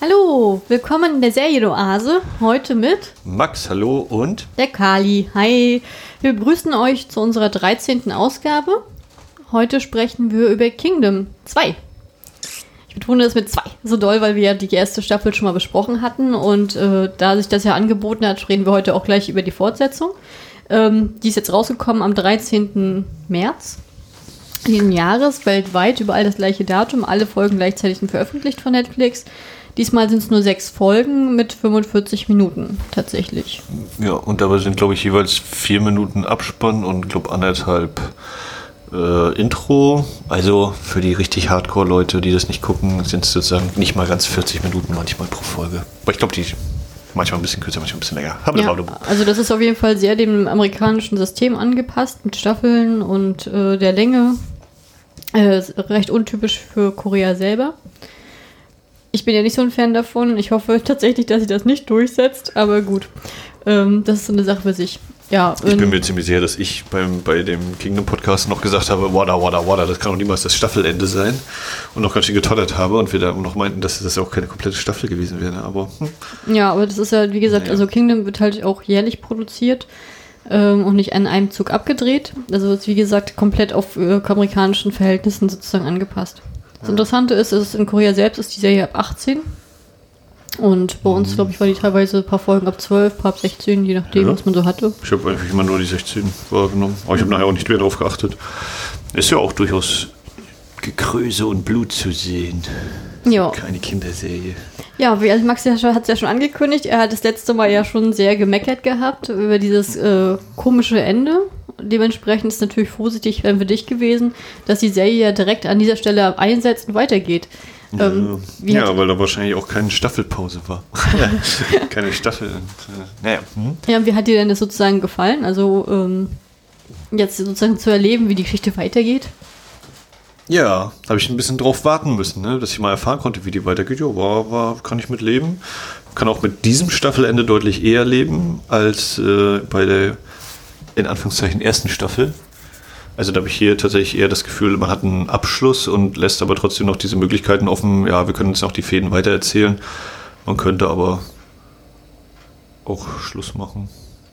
Hallo, willkommen in der Serienoase. Heute mit Max, hallo und der Kali. Hi, wir begrüßen euch zu unserer 13. Ausgabe. Heute sprechen wir über Kingdom 2. Ich betone das mit 2 so doll, weil wir ja die erste Staffel schon mal besprochen hatten und äh, da sich das ja angeboten hat, reden wir heute auch gleich über die Fortsetzung. Ähm, die ist jetzt rausgekommen am 13. März diesen Jahres, weltweit überall das gleiche Datum, alle Folgen gleichzeitig veröffentlicht von Netflix. Diesmal sind es nur sechs Folgen mit 45 Minuten tatsächlich. Ja, und dabei sind, glaube ich, jeweils vier Minuten Abspann und, glaube anderthalb äh, Intro. Also für die richtig Hardcore-Leute, die das nicht gucken, sind es sozusagen nicht mal ganz 40 Minuten manchmal pro Folge. Aber ich glaube, die manchmal ein bisschen kürzer, manchmal ein bisschen länger. Ja, also das ist auf jeden Fall sehr dem amerikanischen System angepasst mit Staffeln und äh, der Länge. Äh, recht untypisch für Korea selber. Ich bin ja nicht so ein Fan davon. Ich hoffe tatsächlich, dass sich das nicht durchsetzt, aber gut. Ähm, das ist so eine Sache für sich. Ja, ich bin mir ziemlich sicher, dass ich beim, bei dem Kingdom Podcast noch gesagt habe, wada, wada, wada, das kann doch niemals das Staffelende sein. Und noch ganz schön getottert habe und wir da noch meinten, dass das auch keine komplette Staffel gewesen wäre. Aber hm. Ja, aber das ist ja, wie gesagt, naja. also Kingdom wird halt auch jährlich produziert ähm, und nicht an einem Zug abgedreht. Also ist, wie gesagt, komplett auf äh, amerikanischen Verhältnissen sozusagen angepasst. Das Interessante ist, ist, in Korea selbst ist die Serie ab 18. Und bei uns, glaube ich, war die teilweise ein paar Folgen ab 12, ein paar ab 16, je nachdem, ja. was man so hatte. Ich habe eigentlich immer nur die 16 wahrgenommen. Aber ich habe nachher auch nicht mehr drauf geachtet. Ist ja auch durchaus Gekröse und Blut zu sehen. Ja. Keine Kinderserie. Ja, wie also Max hat es ja schon angekündigt, er hat das letzte Mal ja schon sehr gemeckert gehabt über dieses äh, komische Ende dementsprechend ist natürlich positiv für dich gewesen, dass die Serie ja direkt an dieser Stelle einsetzt und weitergeht. Ähm, ja, weil da wahrscheinlich auch keine Staffelpause war. keine Staffel. Äh, naja. Hm? Ja, wie hat dir denn das sozusagen gefallen? Also ähm, jetzt sozusagen zu erleben, wie die Geschichte weitergeht? Ja, habe ich ein bisschen drauf warten müssen, ne? dass ich mal erfahren konnte, wie die weitergeht. Ja, war, war, kann ich mit leben. Kann auch mit diesem Staffelende deutlich eher leben als äh, bei der in Anführungszeichen ersten Staffel. Also da habe ich hier tatsächlich eher das Gefühl, man hat einen Abschluss und lässt aber trotzdem noch diese Möglichkeiten offen. Ja, wir können jetzt noch die Fäden weitererzählen. Man könnte aber auch Schluss machen.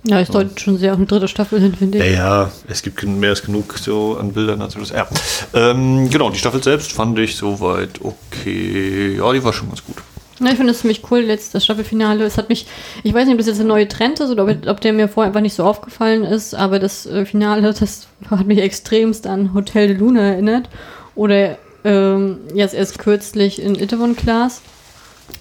Ja, es deutet schon sehr auf eine dritte Staffel hin, finde ich. Ja, ja, es gibt mehr als genug so an Bildern. Also das, ja. Ähm, genau, die Staffel selbst fand ich soweit okay. Ja, die war schon ganz gut. Ja, ich finde es ziemlich cool, jetzt das Staffelfinale. Es hat mich, ich weiß nicht, ob das jetzt ein neuer Trend ist oder ob, ob der mir vorher einfach nicht so aufgefallen ist, aber das äh, Finale, das hat mich extremst an Hotel de Luna erinnert. Oder ähm, jetzt erst kürzlich in Itaewon Class.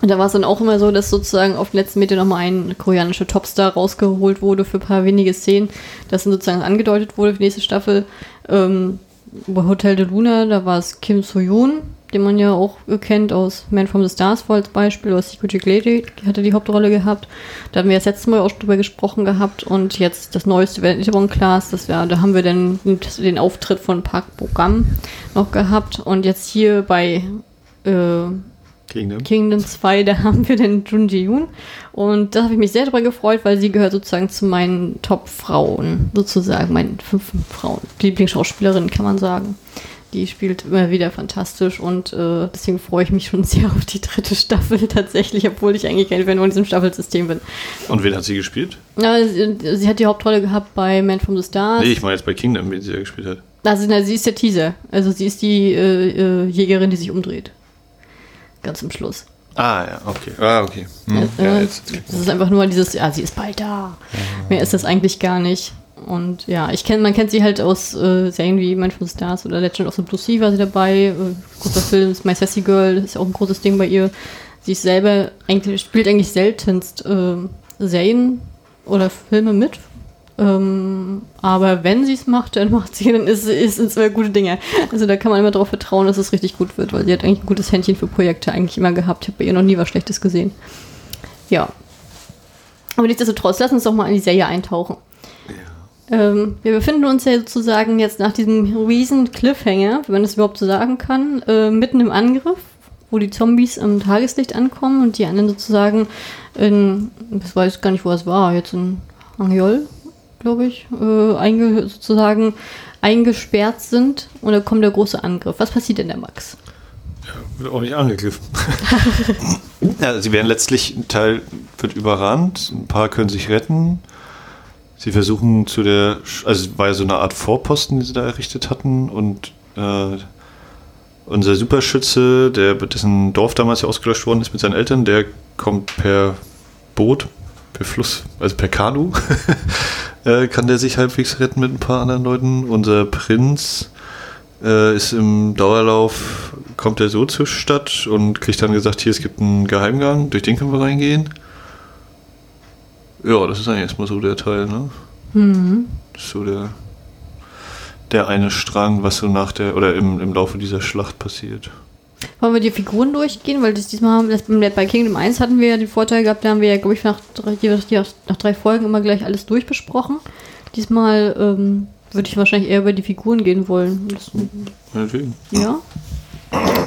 Und da war es dann auch immer so, dass sozusagen auf den letzten Meter nochmal ein koreanischer Topstar rausgeholt wurde für ein paar wenige Szenen, das dann sozusagen angedeutet wurde für die nächste Staffel. Ähm, bei Hotel de Luna, da war es Kim So-yoon, den man ja auch kennt aus Man from the Stars als Beispiel, oder Secret Lady, hatte die Hauptrolle gehabt. Da haben wir das letzte Mal auch schon drüber gesprochen gehabt und jetzt das neueste Weltbahn Class, das wär, da haben wir dann den Auftritt von Park Bogam noch gehabt und jetzt hier bei äh, Kingdom. Kingdom 2, da haben wir den Jun Ji-yoon und da habe ich mich sehr darüber gefreut, weil sie gehört sozusagen zu meinen Top-Frauen, sozusagen, meinen fünf Frauen, Lieblingsschauspielerin, kann man sagen. Die spielt immer wieder fantastisch und äh, deswegen freue ich mich schon sehr auf die dritte Staffel tatsächlich, obwohl ich eigentlich kein Fan von diesem Staffelsystem bin. Und wen hat sie gespielt? Ja, sie, sie, hat die Hauptrolle gehabt bei Man from the Stars. Nee, ich meine jetzt bei Kingdom, wen sie ja gespielt hat. Also, na, sie ist der Teaser. Also sie ist die äh, äh, Jägerin, die sich umdreht. Ganz zum Schluss. Ah, ja, okay. Ah, okay. Hm. Ja, jetzt, jetzt das ist einfach nur dieses, ja, sie ist bald da. Ja. Mehr ist das eigentlich gar nicht. Und ja, ich kenne, man kennt sie halt aus äh, Serien wie Man from Stars oder Legend of the Blue Sea war sie dabei. Äh, großer Film, My Sassy Girl, ist auch ein großes Ding bei ihr. Sie ist selber eigentlich, spielt eigentlich seltenst äh, Serien oder Filme mit. Ähm, aber wenn sie es macht, dann macht sie, dann ist es zwei gute Dinge. Also da kann man immer darauf vertrauen, dass es richtig gut wird, weil sie hat eigentlich ein gutes Händchen für Projekte eigentlich immer gehabt. Ich habe bei ihr noch nie was Schlechtes gesehen. Ja. Aber nichtsdestotrotz, lass uns doch mal in die Serie eintauchen. Ähm, wir befinden uns ja sozusagen jetzt nach diesem riesen Cliffhanger, wenn man das überhaupt so sagen kann, äh, mitten im Angriff, wo die Zombies am Tageslicht ankommen und die anderen sozusagen in, ich weiß gar nicht, wo es war, jetzt in Angiol, glaube ich, äh, einge sozusagen eingesperrt sind und dann kommt der große Angriff. Was passiert denn der Max? Wird auch nicht angegriffen. ja, sie werden letztlich, ein Teil wird überrannt, ein paar können sich retten. Sie versuchen zu der, also es war ja so eine Art Vorposten, die sie da errichtet hatten und äh, unser Superschütze, der dessen Dorf damals ja ausgelöscht worden ist mit seinen Eltern, der kommt per Boot, per Fluss, also per Kanu, äh, kann der sich halbwegs retten mit ein paar anderen Leuten. Unser Prinz äh, ist im Dauerlauf, kommt er so zur Stadt und kriegt dann gesagt, hier, es gibt einen Geheimgang, durch den können wir reingehen. Ja, das ist eigentlich erstmal so der Teil, ne? Mhm. So der, der eine Strang, was so nach der, oder im, im Laufe dieser Schlacht passiert. Wollen wir die Figuren durchgehen? Weil das diesmal haben, das, bei Kingdom 1 hatten wir ja den Vorteil gehabt, da haben wir ja, glaube ich, nach drei, nach drei Folgen immer gleich alles durchbesprochen. Diesmal ähm, würde ich wahrscheinlich eher über die Figuren gehen wollen. Das, ja.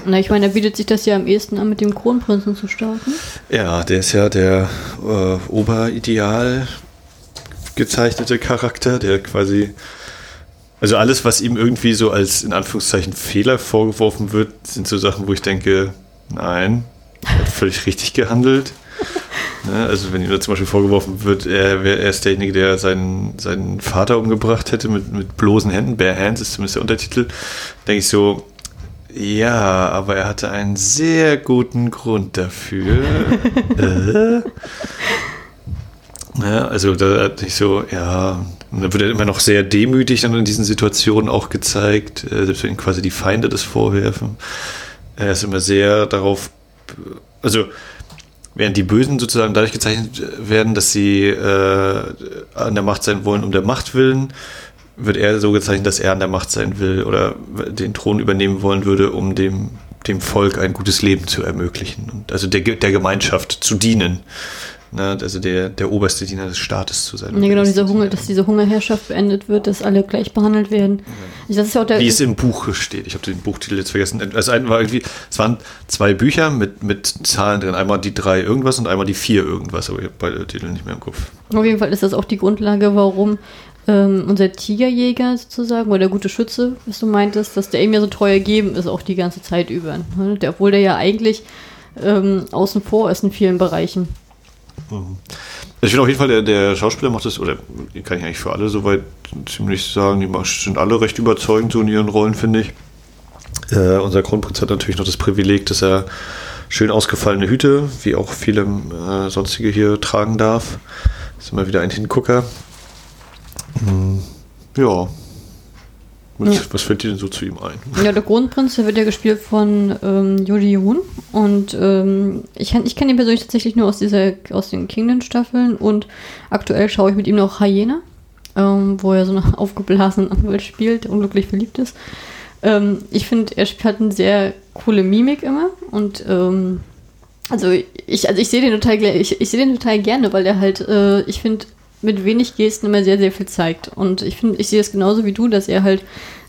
Na, ich meine, da bietet sich das ja am ehesten an, mit dem Kronprinzen zu starten. Ja, der ist ja der äh, Oberideal gezeichnete Charakter, der quasi. Also alles, was ihm irgendwie so als in Anführungszeichen Fehler vorgeworfen wird, sind so Sachen, wo ich denke, nein, er hat völlig richtig gehandelt. Ne? Also wenn ihm da zum Beispiel vorgeworfen wird, er, er ist derjenige, der seinen, seinen Vater umgebracht hätte mit, mit bloßen Händen, Bare Hands ist zumindest der Untertitel, denke ich so, ja, aber er hatte einen sehr guten Grund dafür. äh? Ja, also da hat sich so, ja, und dann wird er immer noch sehr demütig dann in diesen Situationen auch gezeigt, äh, selbst wenn quasi die Feinde das vorwerfen. Er ist immer sehr darauf, also während die Bösen sozusagen dadurch gezeichnet werden, dass sie äh, an der Macht sein wollen um der Macht willen, wird er so gezeichnet, dass er an der Macht sein will oder den Thron übernehmen wollen würde, um dem, dem Volk ein gutes Leben zu ermöglichen und also der, der Gemeinschaft zu dienen. Ne, also der, der oberste Diener des Staates zu sein. Ja, genau, diese Hunger, dass diese Hungerherrschaft beendet wird, dass alle gleich behandelt werden. Ja. Das ist ja auch der Wie es im Buch steht. Ich habe den Buchtitel jetzt vergessen. Also ein war irgendwie, es waren zwei Bücher mit, mit Zahlen drin. Einmal die drei irgendwas und einmal die vier irgendwas, aber ich habe beide Titel nicht mehr im Kopf. Auf jeden Fall ist das auch die Grundlage, warum ähm, unser Tigerjäger sozusagen, oder der gute Schütze, was du meintest, dass der ihm ja so treu ergeben ist, auch die ganze Zeit über. Ne? Der, obwohl der ja eigentlich ähm, außen vor ist in vielen Bereichen. Ich finde auf jeden Fall, der, der Schauspieler macht das, oder kann ich eigentlich für alle soweit ziemlich sagen, die sind alle recht überzeugend so in ihren Rollen, finde ich. Äh, unser Kronprinz hat natürlich noch das Privileg, dass er schön ausgefallene Hüte, wie auch viele äh, sonstige hier tragen darf. Ist immer wieder ein Hingucker. Mhm. Ja, was, ja. was, fällt dir denn so zu ihm ein? Ja, der Kronprinz, der wird ja gespielt von ähm, Yuri Yoon. Und ähm, ich, ich kenne ihn persönlich tatsächlich nur aus, dieser, aus den Kingdom-Staffeln. Und aktuell schaue ich mit ihm noch Hyena, ähm, wo er so einen aufgeblasenen Anwalt spielt, der unglücklich verliebt ist. Ähm, ich finde, er hat eine sehr coole Mimik immer. Und ähm, also ich, also ich sehe den total ich, ich sehe den total gerne, weil er halt, äh, ich finde, mit wenig Gesten immer sehr, sehr viel zeigt. Und ich finde, ich sehe es genauso wie du, dass er halt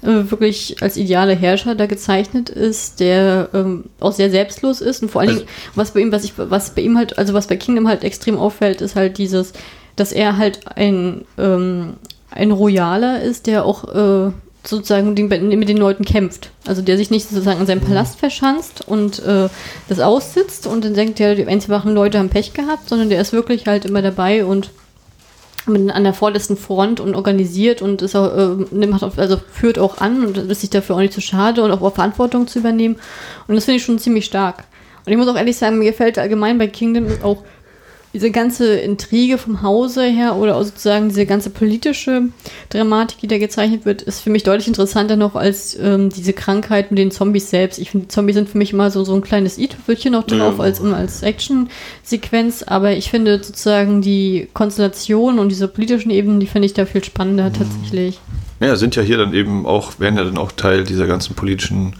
äh, wirklich als idealer Herrscher da gezeichnet ist, der ähm, auch sehr selbstlos ist. Und vor allen also, Dingen, was bei ihm, was ich, was bei ihm halt, also was bei Kingdom halt extrem auffällt, ist halt dieses, dass er halt ein, ähm, ein Royaler ist, der auch äh, sozusagen mit den Leuten kämpft. Also der sich nicht sozusagen in seinem Palast verschanzt und äh, das aussitzt und dann denkt, ja, die einfachen Leute haben Pech gehabt, sondern der ist wirklich halt immer dabei und an der vorletzten Front und organisiert und ist auch, äh, nimmt also führt auch an und ist sich dafür auch nicht zu schade und auch Verantwortung zu übernehmen. Und das finde ich schon ziemlich stark. Und ich muss auch ehrlich sagen, mir gefällt allgemein bei Kingdom auch diese ganze Intrige vom Hause her oder sozusagen diese ganze politische Dramatik, die da gezeichnet wird, ist für mich deutlich interessanter noch als ähm, diese Krankheit mit den Zombies selbst. Ich finde, die Zombies sind für mich immer so, so ein kleines i-Tüpfelchen noch drauf ja. als, als Action-Sequenz, aber ich finde sozusagen die Konstellation und diese politischen Ebenen, die finde ich da viel spannender mhm. tatsächlich. Ja, sind ja hier dann eben auch, werden ja dann auch Teil dieser ganzen politischen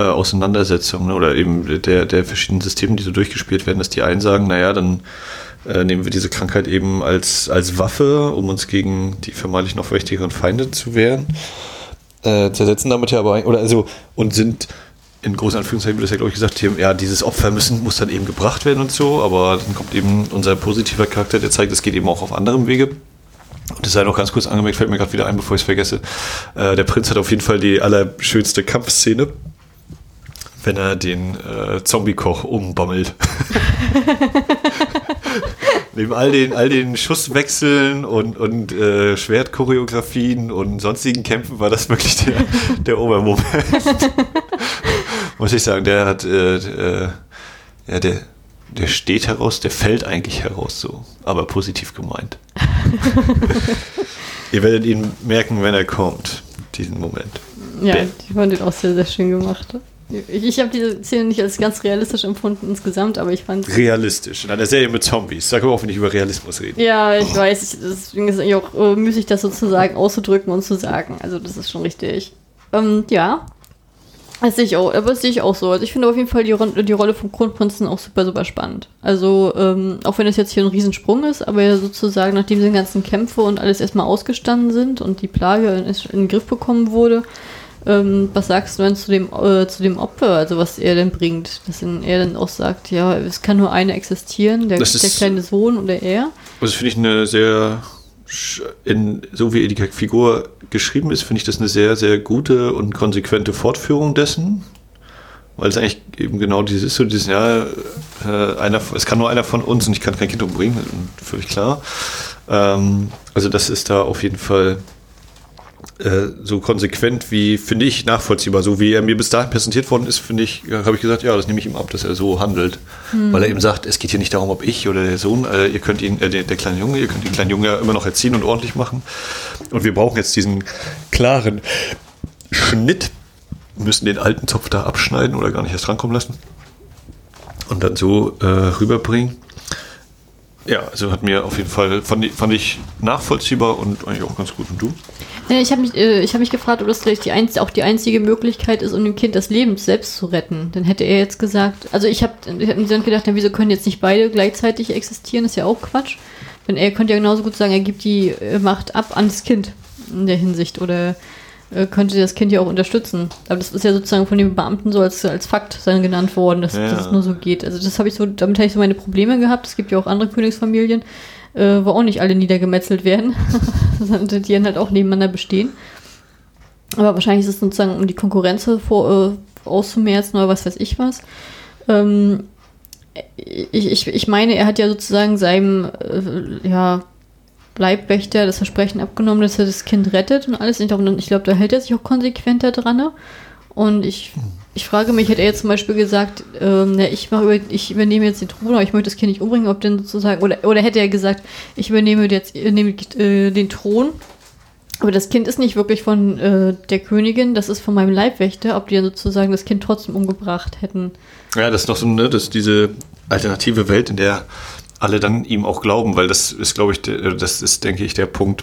äh, Auseinandersetzung ne? oder eben der, der verschiedenen Systeme, die so durchgespielt werden, dass die einen sagen, naja, dann äh, nehmen wir diese Krankheit eben als, als Waffe, um uns gegen die vermeintlich noch mächtigeren Feinde zu wehren. Äh, zersetzen damit ja aber, oder also, und sind in großen Anführungszeichen wird das ja, glaube ich, gesagt, ja, dieses Opfer müssen, muss dann eben gebracht werden und so, aber dann kommt eben unser positiver Charakter, der zeigt, es geht eben auch auf anderem Wege. Und das sei noch ganz kurz angemerkt, fällt mir gerade wieder ein, bevor ich es vergesse. Äh, der Prinz hat auf jeden Fall die allerschönste Kampfszene wenn er den äh, Zombie-Koch umbammelt. Neben all den, all den Schusswechseln und, und äh, Schwertchoreografien und sonstigen Kämpfen war das wirklich der, der Obermoment. Muss ich sagen, der hat, äh, äh, ja, der, der steht heraus, der fällt eigentlich heraus so, aber positiv gemeint. Ihr werdet ihn merken, wenn er kommt, diesen Moment. Ja, ich fand den auch sehr, sehr schön gemacht. Ich, ich habe diese Szene nicht als ganz realistisch empfunden insgesamt, aber ich fand Realistisch. In einer Serie mit Zombies. Sag aber auch, wenn ich über Realismus rede. Ja, ich weiß. Ich, deswegen ist es eigentlich auch äh, müßig, das sozusagen auszudrücken und zu sagen. Also, das ist schon richtig. Ähm, ja. Das sehe ich auch, aber das sehe ich auch so. Also ich finde auf jeden Fall die, die Rolle vom Kronprinzen auch super, super spannend. Also, ähm, auch wenn es jetzt hier ein Riesensprung ist, aber ja sozusagen, nachdem diese ganzen Kämpfe und alles erstmal ausgestanden sind und die Plage in, in den Griff bekommen wurde, ähm, was sagst du denn zu dem, äh, zu dem Opfer, also was er denn bringt? Dass er dann auch sagt, ja, es kann nur eine existieren, der, ist- der kleine Sohn oder er. Das finde ich eine sehr, in, so wie die Figur geschrieben ist, finde ich das eine sehr, sehr gute und konsequente Fortführung dessen. Weil es eigentlich eben genau dieses ist, so dieses, ja, äh, einer, es kann nur einer von uns und ich kann kein Kind umbringen, völlig klar. Ähm, also das ist da auf jeden Fall äh, so konsequent wie, finde ich, nachvollziehbar. So wie er mir bis dahin präsentiert worden ist, finde ich, habe ich gesagt, ja, das nehme ich ihm ab, dass er so handelt. Weil er eben sagt, es geht hier nicht darum, ob ich oder der Sohn, äh, ihr könnt ihn, äh, der, der kleine Junge, ihr könnt den kleinen Jungen ja immer noch erziehen und ordentlich machen. Und wir brauchen jetzt diesen klaren Schnitt, müssen den alten Zopf da abschneiden oder gar nicht erst rankommen lassen. Und dann so äh, rüberbringen. Ja, also hat mir auf jeden Fall, fand fand ich nachvollziehbar und eigentlich auch ganz gut. Und du? Ja, ich habe mich, äh, ich hab mich gefragt, ob das vielleicht die einz auch die einzige Möglichkeit ist, um dem Kind das Leben selbst zu retten. Dann hätte er jetzt gesagt, also ich habe ich hab mir dann gedacht, na, wieso können jetzt nicht beide gleichzeitig existieren? Das ist ja auch Quatsch. Denn er könnte ja genauso gut sagen, er gibt die äh, Macht ab an das Kind in der Hinsicht oder äh, könnte das Kind ja auch unterstützen. Aber das ist ja sozusagen von den Beamten so als, als Fakt dann genannt worden, dass, Ja. dass es nur so geht. Also das habe ich so, damit habe ich so meine Probleme gehabt. Es gibt ja auch andere Königsfamilien, äh, wo auch nicht alle niedergemetzelt werden, die dann halt auch nebeneinander bestehen. Aber wahrscheinlich ist es sozusagen, um die Konkurrenz vor, äh, auszumerzen oder was weiß ich was. Ähm, ich, ich, ich meine, er hat ja sozusagen seinem äh, ja, Leibwächter das Versprechen abgenommen, dass er das Kind rettet und alles. Ich glaube, glaub, da hält er sich auch konsequenter dran. Und ich, ich frage mich, hätte er jetzt zum Beispiel gesagt, ähm, ja, ich, mach über, ich übernehme jetzt den Thron, aber ich möchte das Kind nicht umbringen, ob denn sozusagen, oder, oder hätte er gesagt, ich übernehme jetzt übernehme, äh, den Thron, aber das Kind ist nicht wirklich von äh, der Königin, das ist von meinem Leibwächter, ob die dann sozusagen das Kind trotzdem umgebracht hätten. Ja, das ist noch so, ne, das ist diese alternative Welt, in der alle dann ihm auch glauben, weil das ist, glaube ich, der, das ist, denke ich, der Punkt,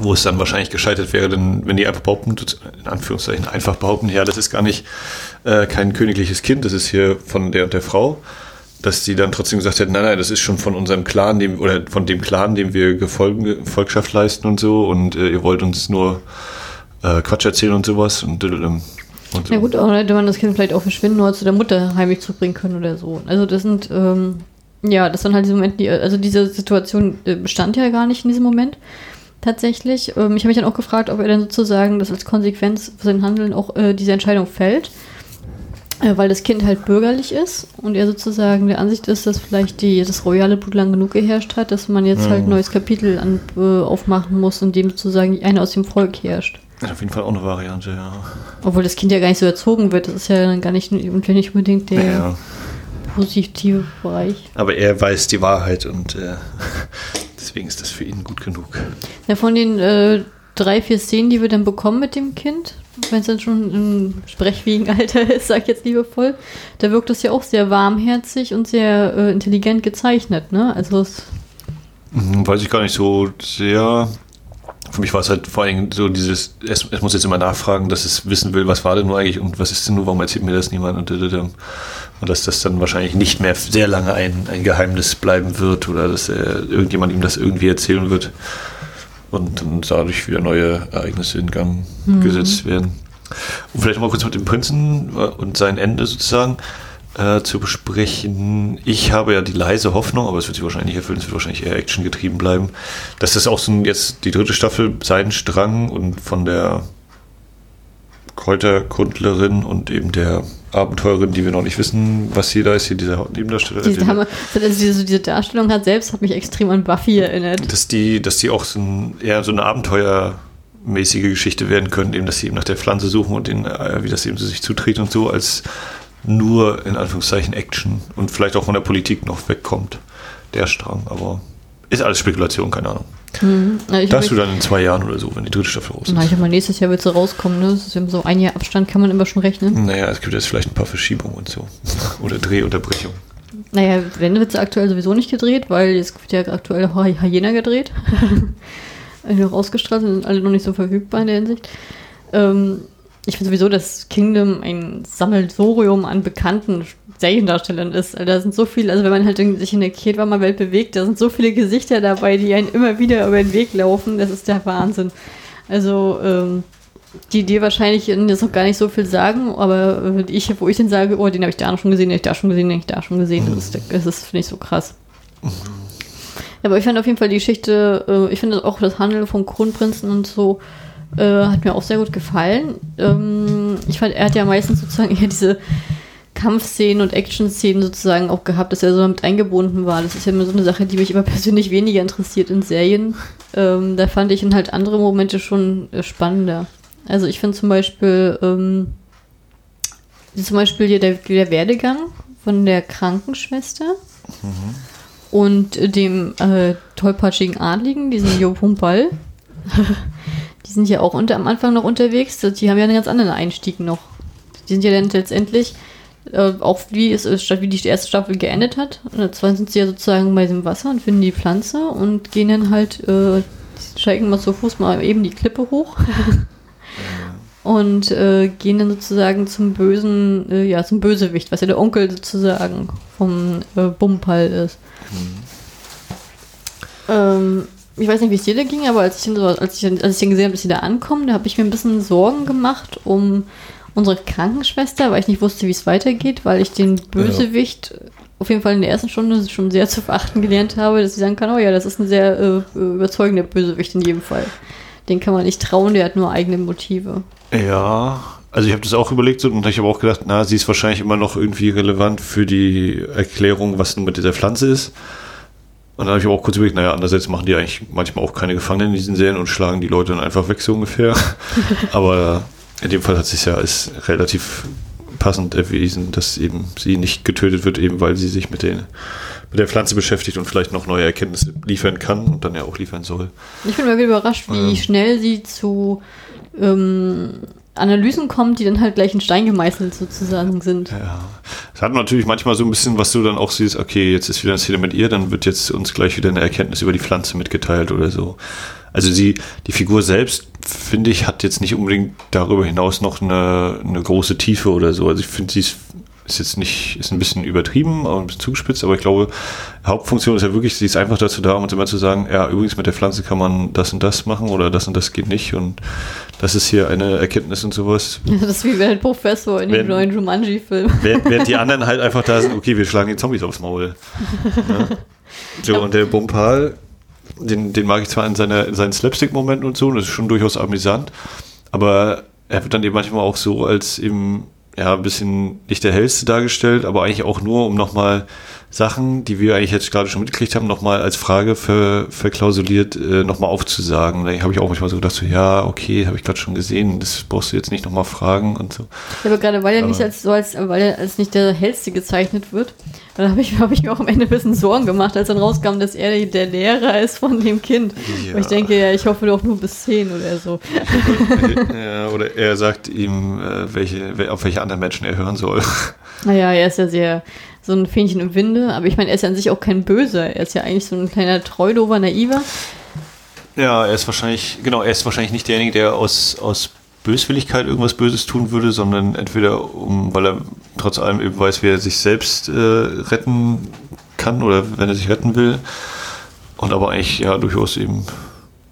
wo es dann wahrscheinlich gescheitert wäre, denn wenn die einfach behaupten, in Anführungszeichen einfach behaupten, ja, das ist gar nicht äh, kein königliches Kind, das ist hier von der und der Frau, dass die dann trotzdem gesagt hätten, nein, nein, das ist schon von unserem Clan, dem, oder von dem Clan, dem wir Gefolgen, Volkschaft leisten und so, und äh, ihr wollt uns nur äh, Quatsch erzählen und sowas und, ähm, und so. Na gut, aber hätte man das Kind vielleicht auch verschwinden oder zu der Mutter heimlich zurückbringen können oder so. Also das sind, ähm, ja, das sind halt diese Momente, also diese Situation äh, bestand ja gar nicht in diesem Moment tatsächlich. Ähm, ich habe mich dann auch gefragt, ob er dann sozusagen das als Konsequenz für sein Handeln auch äh, diese Entscheidung fällt, äh, weil das Kind halt bürgerlich ist und er sozusagen der Ansicht ist, dass vielleicht die, das royale Blut lang genug geherrscht hat, dass man jetzt halt ein neues Kapitel an, äh, aufmachen muss, in dem sozusagen einer aus dem Volk herrscht. Ja, auf jeden Fall auch eine Variante, ja. Obwohl das Kind ja gar nicht so erzogen wird. Das ist ja dann gar nicht, nicht unbedingt der ja. positive Bereich. Aber er weiß die Wahrheit und äh, deswegen ist das für ihn gut genug. Ja, von den äh, drei, vier Szenen, die wir dann bekommen mit dem Kind, wenn es dann schon im sprechfähigen Alter ist, sag ich jetzt liebevoll, da wirkt das ja auch sehr warmherzig und sehr äh, intelligent gezeichnet, ne? Also es, Hm, Weiß ich gar nicht so sehr. Für mich war es halt vor allem so dieses, es, es muss jetzt immer nachfragen, dass es wissen will, was war denn nur eigentlich und was ist denn nur, warum erzählt mir das niemand und, und, und, und dass das dann wahrscheinlich nicht mehr sehr lange ein, ein Geheimnis bleiben wird oder dass er, irgendjemand ihm das irgendwie erzählen wird und dann dadurch wieder neue Ereignisse in Gang gesetzt werden. Und vielleicht mal kurz mit dem Prinzen äh, und sein Ende sozusagen äh, zu besprechen. Ich habe ja die leise Hoffnung, aber es wird sich wahrscheinlich nicht erfüllen, es wird wahrscheinlich eher actiongetrieben bleiben, dass das auch so ein, jetzt die dritte Staffel sein Strang und von der Kräuterkundlerin und eben der Abenteurerin, die wir noch nicht wissen, was sie da ist, hier dieser Nebendarsteller. Diese, Dame, also diese, diese Darstellung hat selbst hat mich extrem an Buffy erinnert. Dass die, dass die auch so ein, eher so eine abenteuermäßige Geschichte werden können, eben, dass sie eben nach der Pflanze suchen und den, äh, wie das eben so sich zutritt und so, als nur in Anführungszeichen Action und vielleicht auch von der Politik noch wegkommt, der Strang. Aber ist alles Spekulation, keine Ahnung. Mhm. Ja, das du dann in zwei Jahren oder so, wenn die dritte Staffel raus ist. Na, ich habe mal nächstes Jahr wird sie rauskommen, ne? Das ist eben so ein Jahr Abstand, kann man immer schon rechnen. Naja, es gibt jetzt vielleicht ein paar Verschiebungen und so. oder Drehunterbrechungen. Naja, wenn wird sie aktuell sowieso nicht gedreht, weil jetzt wird ja aktuell Hyena gedreht. noch ausgestrahlt sind alle noch nicht so verfügbar in der Hinsicht. Ähm, ich finde sowieso, dass Kingdom ein Sammelsorium an bekannten Seriendarstellern ist. Also da sind so viele, also wenn man halt sich in der Ketwarmer-Welt bewegt, da sind so viele Gesichter dabei, die einen immer wieder über den Weg laufen. Das ist der Wahnsinn. Also, ähm, die dir wahrscheinlich jetzt noch gar nicht so viel sagen, aber ich, wo ich den sage, oh, den habe ich da schon gesehen, den habe ich da schon gesehen, den habe ich da schon gesehen. Das ist, das ist finde ich, so krass. Ja, aber ich fand auf jeden Fall die Geschichte, äh, ich finde auch das Handeln vom Kronprinzen und so, äh, hat mir auch sehr gut gefallen. Ähm, ich fand, er hat ja meistens sozusagen eher diese Kampfszenen und Action-Szenen sozusagen auch gehabt, dass er so damit eingebunden war. Das ist ja immer so eine Sache, die mich immer persönlich weniger interessiert in Serien. Ähm, da fand ich in halt andere Momente schon äh, spannender. Also ich finde zum Beispiel, ähm, zum Beispiel hier der, der Werdegang von der Krankenschwester mhm. und dem äh, tollpatschigen Adligen, diesen Jo Pumpal. die sind ja auch unter, am Anfang noch unterwegs. Die haben ja einen ganz anderen Einstieg noch. Die sind ja dann letztendlich äh, auch wie es wie die erste Staffel geendet hat. Und zwar sind sie ja sozusagen bei dem Wasser und finden die Pflanze und gehen dann halt, äh, steigen mal so Fuß mal eben die Klippe hoch. und äh, gehen dann sozusagen zum bösen, äh, ja, zum Bösewicht, was ja der Onkel sozusagen vom äh, Bumpal ist. Mhm. Ähm, ich weiß nicht, wie es dir da ging, aber als ich, so, als ich, als ich dann gesehen habe, dass sie da ankommen, da habe ich mir ein bisschen Sorgen gemacht um unsere Krankenschwester, weil ich nicht wusste, wie es weitergeht, weil ich den Bösewicht ja. auf jeden Fall in der ersten Stunde schon sehr zu verachten gelernt habe, dass ich sagen kann, oh ja, das ist ein sehr äh, überzeugender Bösewicht in jedem Fall. Den kann man nicht trauen, der hat nur eigene Motive. Ja, also ich habe das auch überlegt und ich habe auch gedacht, na, sie ist wahrscheinlich immer noch irgendwie relevant für die Erklärung, was nun mit dieser Pflanze ist. Und dann habe ich auch kurz überlegt, naja, andererseits machen die eigentlich manchmal auch keine Gefangenen in diesen Serien und schlagen die Leute dann einfach weg, so ungefähr. Aber in dem Fall hat sich ja als relativ passend erwiesen, dass eben sie nicht getötet wird, eben weil sie sich mit, den, mit der Pflanze beschäftigt und vielleicht noch neue Erkenntnisse liefern kann und dann ja auch liefern soll. Ich bin mal wieder überrascht, wie ähm, schnell sie zu ähm, Analysen kommt, die dann halt gleich in Stein gemeißelt sozusagen sind. Ja. Es hat natürlich manchmal so ein bisschen, was du dann auch siehst, okay, jetzt ist wieder eine Szene mit ihr, dann wird jetzt uns gleich wieder eine Erkenntnis über die Pflanze mitgeteilt oder so. Also sie, die Figur selbst, finde ich, hat jetzt nicht unbedingt darüber hinaus noch eine, eine große Tiefe oder so. Also ich finde, sie ist ist jetzt nicht, ist ein bisschen übertrieben, aber ein bisschen zugespitzt, aber ich glaube, Hauptfunktion ist ja wirklich, sie ist einfach dazu da, um uns immer zu sagen, ja, übrigens mit der Pflanze kann man das und das machen oder das und das geht nicht und das ist hier eine Erkenntnis und sowas. Das ist wie der Professor in dem neuen Jumanji-Film. Während, während die anderen halt einfach da sind, okay, wir schlagen die Zombies aufs Maul. Ja. So, und der Bumpal, den, den mag ich zwar in, seiner, in seinen Slapstick-Momenten und so, und das ist schon durchaus amüsant, aber er wird dann eben manchmal auch so als eben ja, ein bisschen nicht der hellste dargestellt, aber eigentlich auch nur, um nochmal Sachen, die wir eigentlich jetzt gerade schon mitgekriegt haben, nochmal als Frage ver, verklausuliert äh, nochmal aufzusagen. Da habe ich auch manchmal so gedacht, so, ja, okay, habe ich gerade schon gesehen, das brauchst du jetzt nicht nochmal fragen und so. Ja, aber gerade weil er nicht als so als, weil er als nicht der hellste gezeichnet wird, da habe ich, hab ich mir auch am Ende ein bisschen Sorgen gemacht, als dann rauskam, dass er der Lehrer ist von dem Kind. Ja. ich denke, ja, ich hoffe doch nur bis 10 oder so. ja, oder er sagt ihm, äh, welche, auf welche anderen Menschen er hören soll. Naja, er ist ja sehr so ein Fähnchen im Winde, aber ich meine, er ist ja an sich auch kein Böser. Er ist ja eigentlich so ein kleiner Treudover, naiver. Ja, er ist wahrscheinlich, genau, er ist wahrscheinlich nicht derjenige, der aus, aus Böswilligkeit irgendwas Böses tun würde, sondern entweder um, weil er trotz allem eben weiß, wie er sich selbst äh, retten kann oder wenn er sich retten will. Und aber eigentlich ja durchaus eben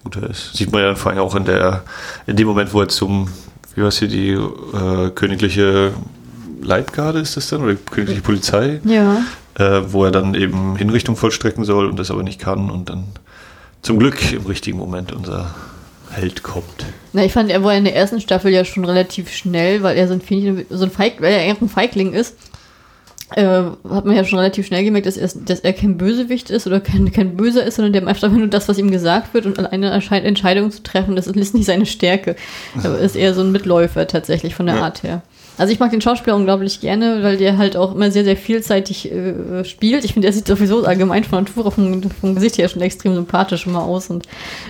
guter ist. Sieht man ja vor allem auch in der, in dem Moment, wo er zum, wie heißt hier, die äh, königliche Leibgarde ist das dann, oder königliche Polizei, ja. äh, wo er dann eben Hinrichtung vollstrecken soll und das aber nicht kann und dann zum Glück im richtigen Moment unser Held kommt. Na, ich fand, er war in der ersten Staffel ja schon relativ schnell, weil er so ein, Fähnchen, so ein Feig, weil er ein Feigling ist. Äh, hat man ja schon relativ schnell gemerkt, dass er, dass er kein Bösewicht ist oder kein, kein Böser ist, sondern der macht einfach nur das, was ihm gesagt wird und alleine Entscheidung zu treffen, das ist nicht seine Stärke. Er ist eher so ein Mitläufer tatsächlich von der ja. Art her. Also ich mag den Schauspieler unglaublich gerne, weil der halt auch immer sehr, sehr vielseitig äh, spielt. Ich finde, der sieht sowieso allgemein von Natur vom, vom Gesicht her schon extrem sympathisch immer aus und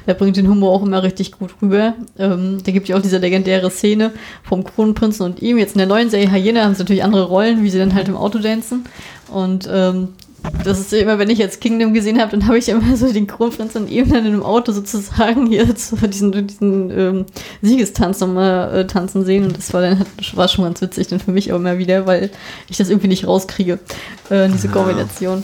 er bringt den Humor auch immer richtig gut rüber. Ähm, da gibt ja auch diese legendäre Szene vom Kronprinzen und ihm. Jetzt in der neuen Serie Hyena haben sie natürlich andere Rollen, wie sie dann halt im Auto dancen. Und ähm, das ist immer, wenn ich jetzt Kingdom gesehen habe, dann habe ich immer so den Kronprinz und eben dann in einem Auto sozusagen hier zu diesen, diesen ähm, Siegestanz nochmal äh, tanzen sehen. Und das war dann war schon ganz witzig, dann für mich auch immer wieder, weil ich das irgendwie nicht rauskriege, äh, diese ja, Kombination.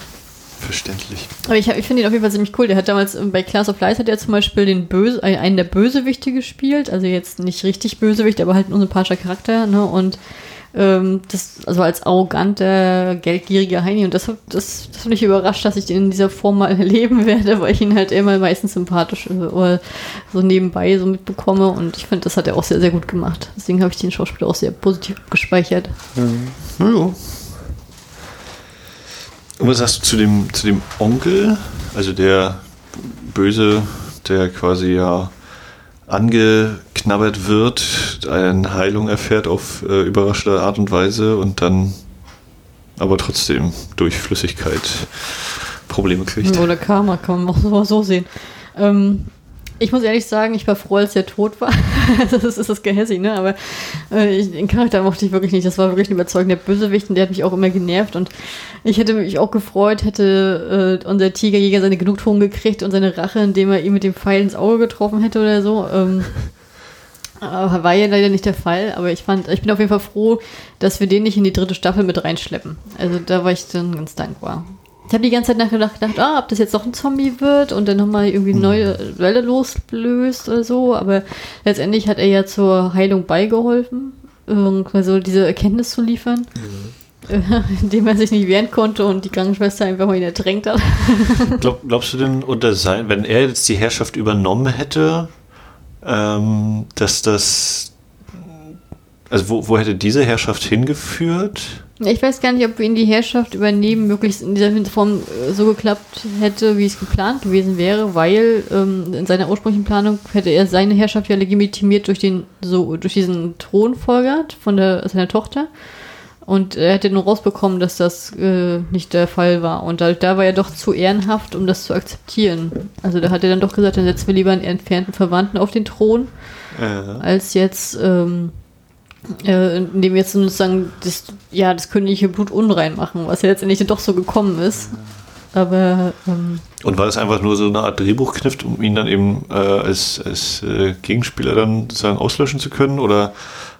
Verständlich. Aber ich, ich finde ihn auf jeden Fall ziemlich cool. Der hat damals ähm, bei Class of Lies hat er zum Beispiel den Böse, äh, einen der Bösewichte gespielt. Also jetzt nicht richtig Bösewicht, aber halt ein unsympathischer Charakter. Ne? Und ähm, das, also als arroganter, geldgieriger Heini. Und das, das, das hat mich überrascht, dass ich den in dieser Form mal erleben werde, weil ich ihn halt immer meistens sympathisch äh, so nebenbei so mitbekomme. Und ich finde, das hat er auch sehr, sehr gut gemacht. Deswegen habe ich den Schauspieler auch sehr positiv gespeichert. Mhm. Ja. Und was sagst du zu dem, zu dem Onkel, also der Böse, der quasi ja angeknabbert wird, eine Heilung erfährt auf äh, überraschende Art und Weise und dann aber trotzdem durch Flüssigkeit Probleme kriegt. Oder Karma kann man auch so sehen. Ähm, ich muss ehrlich sagen, ich war froh, als er tot war. das ist das Gehässig, ne? Aber äh, ich, den Charakter mochte ich wirklich nicht. Das war wirklich ein überzeugender Bösewicht und der hat mich auch immer genervt. Und ich hätte mich auch gefreut, hätte äh, unser Tigerjäger seine Genugtuung gekriegt und seine Rache, indem er ihm mit dem Pfeil ins Auge getroffen hätte oder so. Ähm, war ja leider nicht der Fall. Aber ich fand, ich bin auf jeden Fall froh, dass wir den nicht in die dritte Staffel mit reinschleppen. Also da war ich dann ganz dankbar. Ich habe die ganze Zeit nachgedacht, gedacht, ah, ob das jetzt doch ein Zombie wird und dann nochmal irgendwie eine neue Welle loslöst oder so. Aber letztendlich hat er ja zur Heilung beigeholfen, also diese Erkenntnis zu liefern. Mhm. indem er sich nicht wehren konnte und die Krankenschwester einfach mal ihn ertränkt hat. Glaub, glaubst du denn unter sein, wenn er jetzt die Herrschaft übernommen hätte, ähm, dass das also wo, wo hätte diese Herrschaft hingeführt? Ich weiß gar nicht, ob ihn die Herrschaft übernehmen möglichst in dieser Form äh, so geklappt hätte, wie es geplant gewesen wäre, weil ähm, in seiner ursprünglichen Planung hätte er seine Herrschaft ja legitimiert durch den so durch diesen Thronfolger von der, seiner Tochter. Und er hätte nur rausbekommen, dass das äh, nicht der Fall war. Und da, da war er doch zu ehrenhaft, um das zu akzeptieren. Also da hat er dann doch gesagt, dann setzen wir lieber einen entfernten Verwandten auf den Thron, ja. als jetzt ähm, äh, indem wir jetzt sozusagen das, ja, das königliche Blut unrein machen, was ja letztendlich doch so gekommen ist. Aber. Ähm, und war das einfach nur so eine Art Drehbuchkniff, um ihn dann eben äh, als, als äh, Gegenspieler dann sozusagen auslöschen zu können? Oder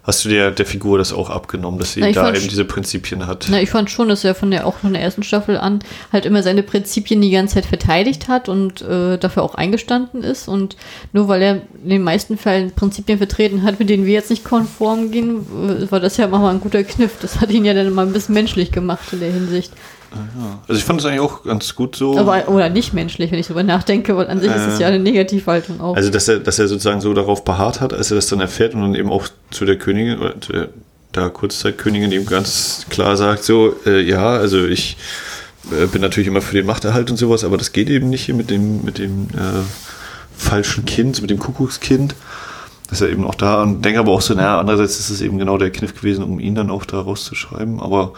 hast du dir der Figur das auch abgenommen, dass sie na, da eben diese Prinzipien hat? Na, ich fand schon, dass er von der, auch von der ersten Staffel an halt immer seine Prinzipien die ganze Zeit verteidigt hat und äh, dafür auch eingestanden ist. Und nur weil er in den meisten Fällen Prinzipien vertreten hat, mit denen wir jetzt nicht konform gehen, äh, war das ja mal ein guter Kniff. Das hat ihn ja dann mal ein bisschen menschlich gemacht in der Hinsicht. Ja. Also ich fand es eigentlich auch ganz gut so. Aber, oder nicht menschlich, wenn ich darüber nachdenke, weil an sich äh, ist es ja eine Negativhaltung auch. Also dass er, dass er sozusagen so darauf beharrt hat, als er das dann erfährt und dann eben auch zu der Königin oder zu der, der Kurzzeitkönigin eben ganz klar sagt, so, äh, ja, also ich äh, bin natürlich immer für den Machterhalt und sowas, aber das geht eben nicht hier mit dem, mit dem äh, falschen Kind, mit dem Kuckuckskind. Dass er eben auch da und denke aber auch so, naja, andererseits ist es eben genau der Kniff gewesen, um ihn dann auch da rauszuschreiben, aber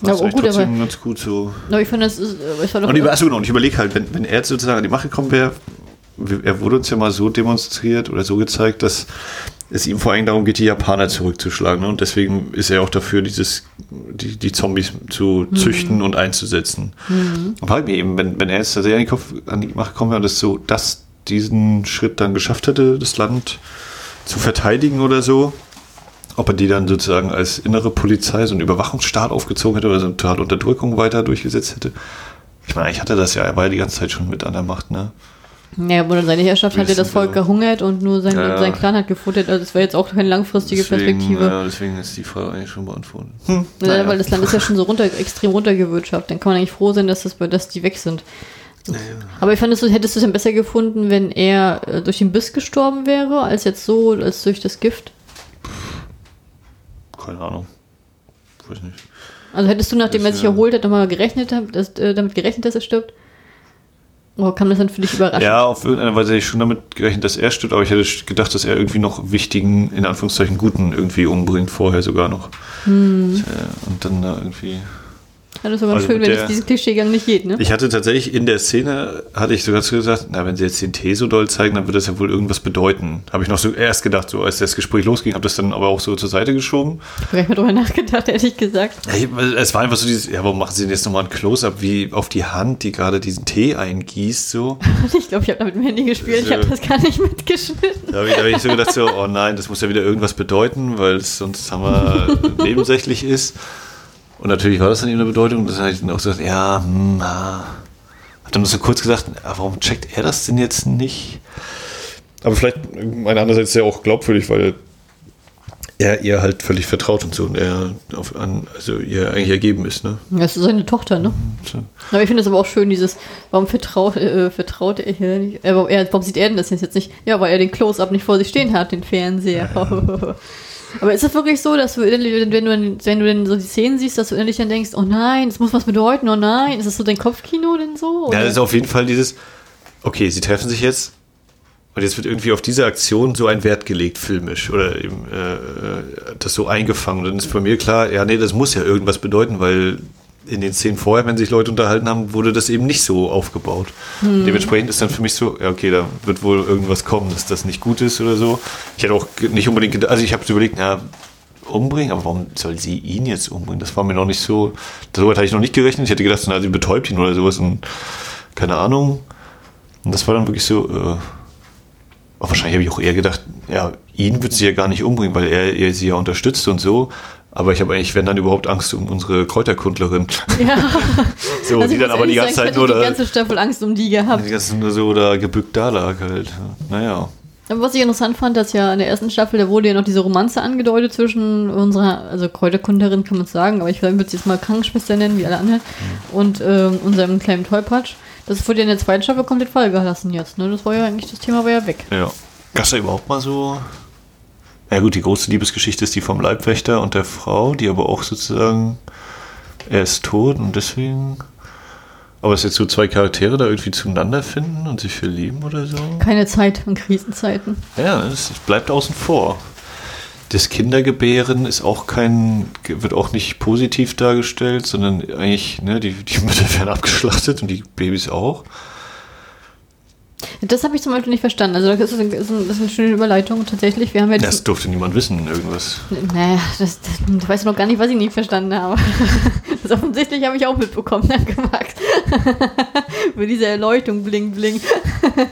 was ja, oh, gut, trotzdem aber, ganz gut so. No, ich finde, das ist. Ich und ich, achso, und ich überlege halt, wenn, wenn er jetzt sozusagen an die Macht gekommen wäre, er wurde uns ja mal so demonstriert oder so gezeigt, dass es ihm vor allem darum geht, die Japaner zurückzuschlagen. Ne? Und deswegen ist er auch dafür, dieses, die, die Zombies zu mhm. züchten und einzusetzen. Mhm. Und halt mir eben, wenn, wenn er jetzt tatsächlich an die, Kopf, an die Macht gekommen wäre und das so, dass diesen Schritt dann geschafft hätte, das Land zu verteidigen oder so, ob er die dann sozusagen als innere Polizei, so einen Überwachungsstaat aufgezogen hätte oder so eine Tat Unterdrückung weiter durchgesetzt hätte. Ich meine, ich hatte das ja, er war ja die ganze Zeit schon mit an der Macht, ne? Ja, aber seine Herrschaft hat ja das Volk gehungert und nur sein, ja, ja. sein Clan hat gefuttert. Also das wäre jetzt auch keine langfristige deswegen, Perspektive. Ja, deswegen ist die Frage eigentlich schon beantwortet. Hm, ja, naja. Weil das Land ist ja schon so runter, extrem runtergewirtschaftet. Dann kann man eigentlich froh sein, dass, das, dass die weg sind. Naja. Aber ich fand, es, hättest du es dann besser gefunden, wenn er äh, durch den Biss gestorben wäre, als jetzt so, als durch das Gift? Keine Ahnung. Weiß nicht. Also hättest du, nachdem er sich erholt hat, nochmal gerechnet, dass, äh, damit gerechnet, dass er stirbt? Oder kam das dann für dich überraschend? Ja, auf irgendeine Weise hätte ich schon damit gerechnet, dass er stirbt, aber ich hätte gedacht, dass er irgendwie noch wichtigen, in Anführungszeichen guten irgendwie umbringt, vorher sogar noch. Hm. Äh, Und dann da irgendwie. Ja, das ist aber Also schön, wenn der- es diesen Klischeegang nicht geht, ne? Ich hatte tatsächlich in der Szene, hatte ich sogar zu gesagt, na, wenn sie jetzt den Tee so doll zeigen, dann wird das ja wohl irgendwas bedeuten. Habe ich noch so erst gedacht, so als das Gespräch losging, habe das dann aber auch so zur Seite geschoben. Ich habe gar nicht mehr drüber nachgedacht, ehrlich gesagt. Ja, ich- Es war einfach so dieses, ja, warum machen sie denn jetzt nochmal ein Close-Up wie auf die Hand, die gerade diesen Tee eingießt, so. Ich glaube, ich habe da mit dem Handy gespielt, ich So. habe das gar nicht mitgeschnitten. Da habe ich, hab ich so gedacht, so, oh nein, das muss ja wieder irgendwas bedeuten, weil es sonst haben wir nebensächlich ist. Und natürlich war das dann eben eine Bedeutung. Das habe ich dann auch gesagt, ja, hm, ah. Hab dann so kurz gesagt, warum checkt er das denn jetzt nicht? Aber vielleicht, meine andererseits ist er auch glaubwürdig, weil er ihr halt völlig vertraut und so und er auf, an, also ihr eigentlich ergeben ist, ne? Das ist seine Tochter, ne? So. Aber ich finde es aber auch schön, dieses, warum vertraut, äh, vertraut er hier nicht? Äh, warum, er, warum sieht er denn das jetzt nicht? Ja, weil er den Close-Up nicht vor sich stehen hat, den Fernseher. aber ist das wirklich so, dass du innerlich, wenn du, wenn du denn so die Szenen siehst, dass du innerlich dann denkst, oh nein, das muss was bedeuten, oh nein, ist das so dein Kopfkino denn so? Ja, Oder? das ist auf jeden Fall dieses, okay, sie treffen sich jetzt und jetzt wird irgendwie auf diese Aktion so ein Wert gelegt, filmisch oder eben äh, äh, das so eingefangen. Dann ist bei mir klar, ja, nee, das muss ja irgendwas bedeuten, weil in den Szenen vorher, wenn sich Leute unterhalten haben, wurde das eben nicht so aufgebaut. Dementsprechend ist dann für mich so, ja, okay, da wird wohl irgendwas kommen, dass das nicht gut ist oder so. Ich hätte auch nicht unbedingt, gedacht- also ich habe überlegt, na, umbringen, aber warum soll sie ihn jetzt umbringen? Das war mir noch nicht so, soweit hatte ich noch nicht gerechnet. Ich hätte gedacht, na, sie betäubt ihn oder sowas und keine Ahnung. Und das war dann wirklich so, äh, wahrscheinlich habe ich auch eher gedacht, ja, ihn wird sie ja gar nicht umbringen, weil er, er sie ja unterstützt und so. Aber ich habe eigentlich, wenn dann überhaupt Angst um unsere Kräuterkundlerin. ja. So, Also die dann aber die ganze sagen, Zeit nur da, die ganze Staffel Angst um die gehabt. die ganze nur so da gebückt da lag halt. Naja. Aber was ich interessant fand, dass ja in der ersten Staffel, da wurde ja noch diese Romanze angedeutet zwischen unserer, also Kräuterkunderin kann man sagen, aber ich würde sie jetzt mal Krankenschwester nennen, wie alle anderen, und ähm, unserem kleinen Tollpatsch. Das wurde ja in der zweiten Staffel komplett fallen gelassen jetzt, ne? Das war ja eigentlich, das Thema war ja weg. Ja. Gab es da überhaupt mal so. Ja, gut, die große Liebesgeschichte ist die vom Leibwächter und der Frau, die aber auch sozusagen. Er ist tot und deswegen. Aber dass jetzt so zwei Charaktere da irgendwie zueinander finden und sich verlieben oder so. Keine Zeit in Krisenzeiten. Ja, das bleibt außen vor. Das Kindergebären ist auch kein, wird auch nicht positiv dargestellt, sondern eigentlich, ne, die, die Mütter werden abgeschlachtet und die Babys auch. Das habe ich zum Beispiel nicht verstanden. Also das ist, ein, ist, ein, das ist eine schöne Überleitung tatsächlich. Wir haben ja Das durfte niemand wissen, irgendwas. Naja, das, das, du weißt noch gar nicht, was ich nicht verstanden habe. Das offensichtlich habe ich auch mitbekommen, danke Max. Für diese Erleuchtung, bling, bling.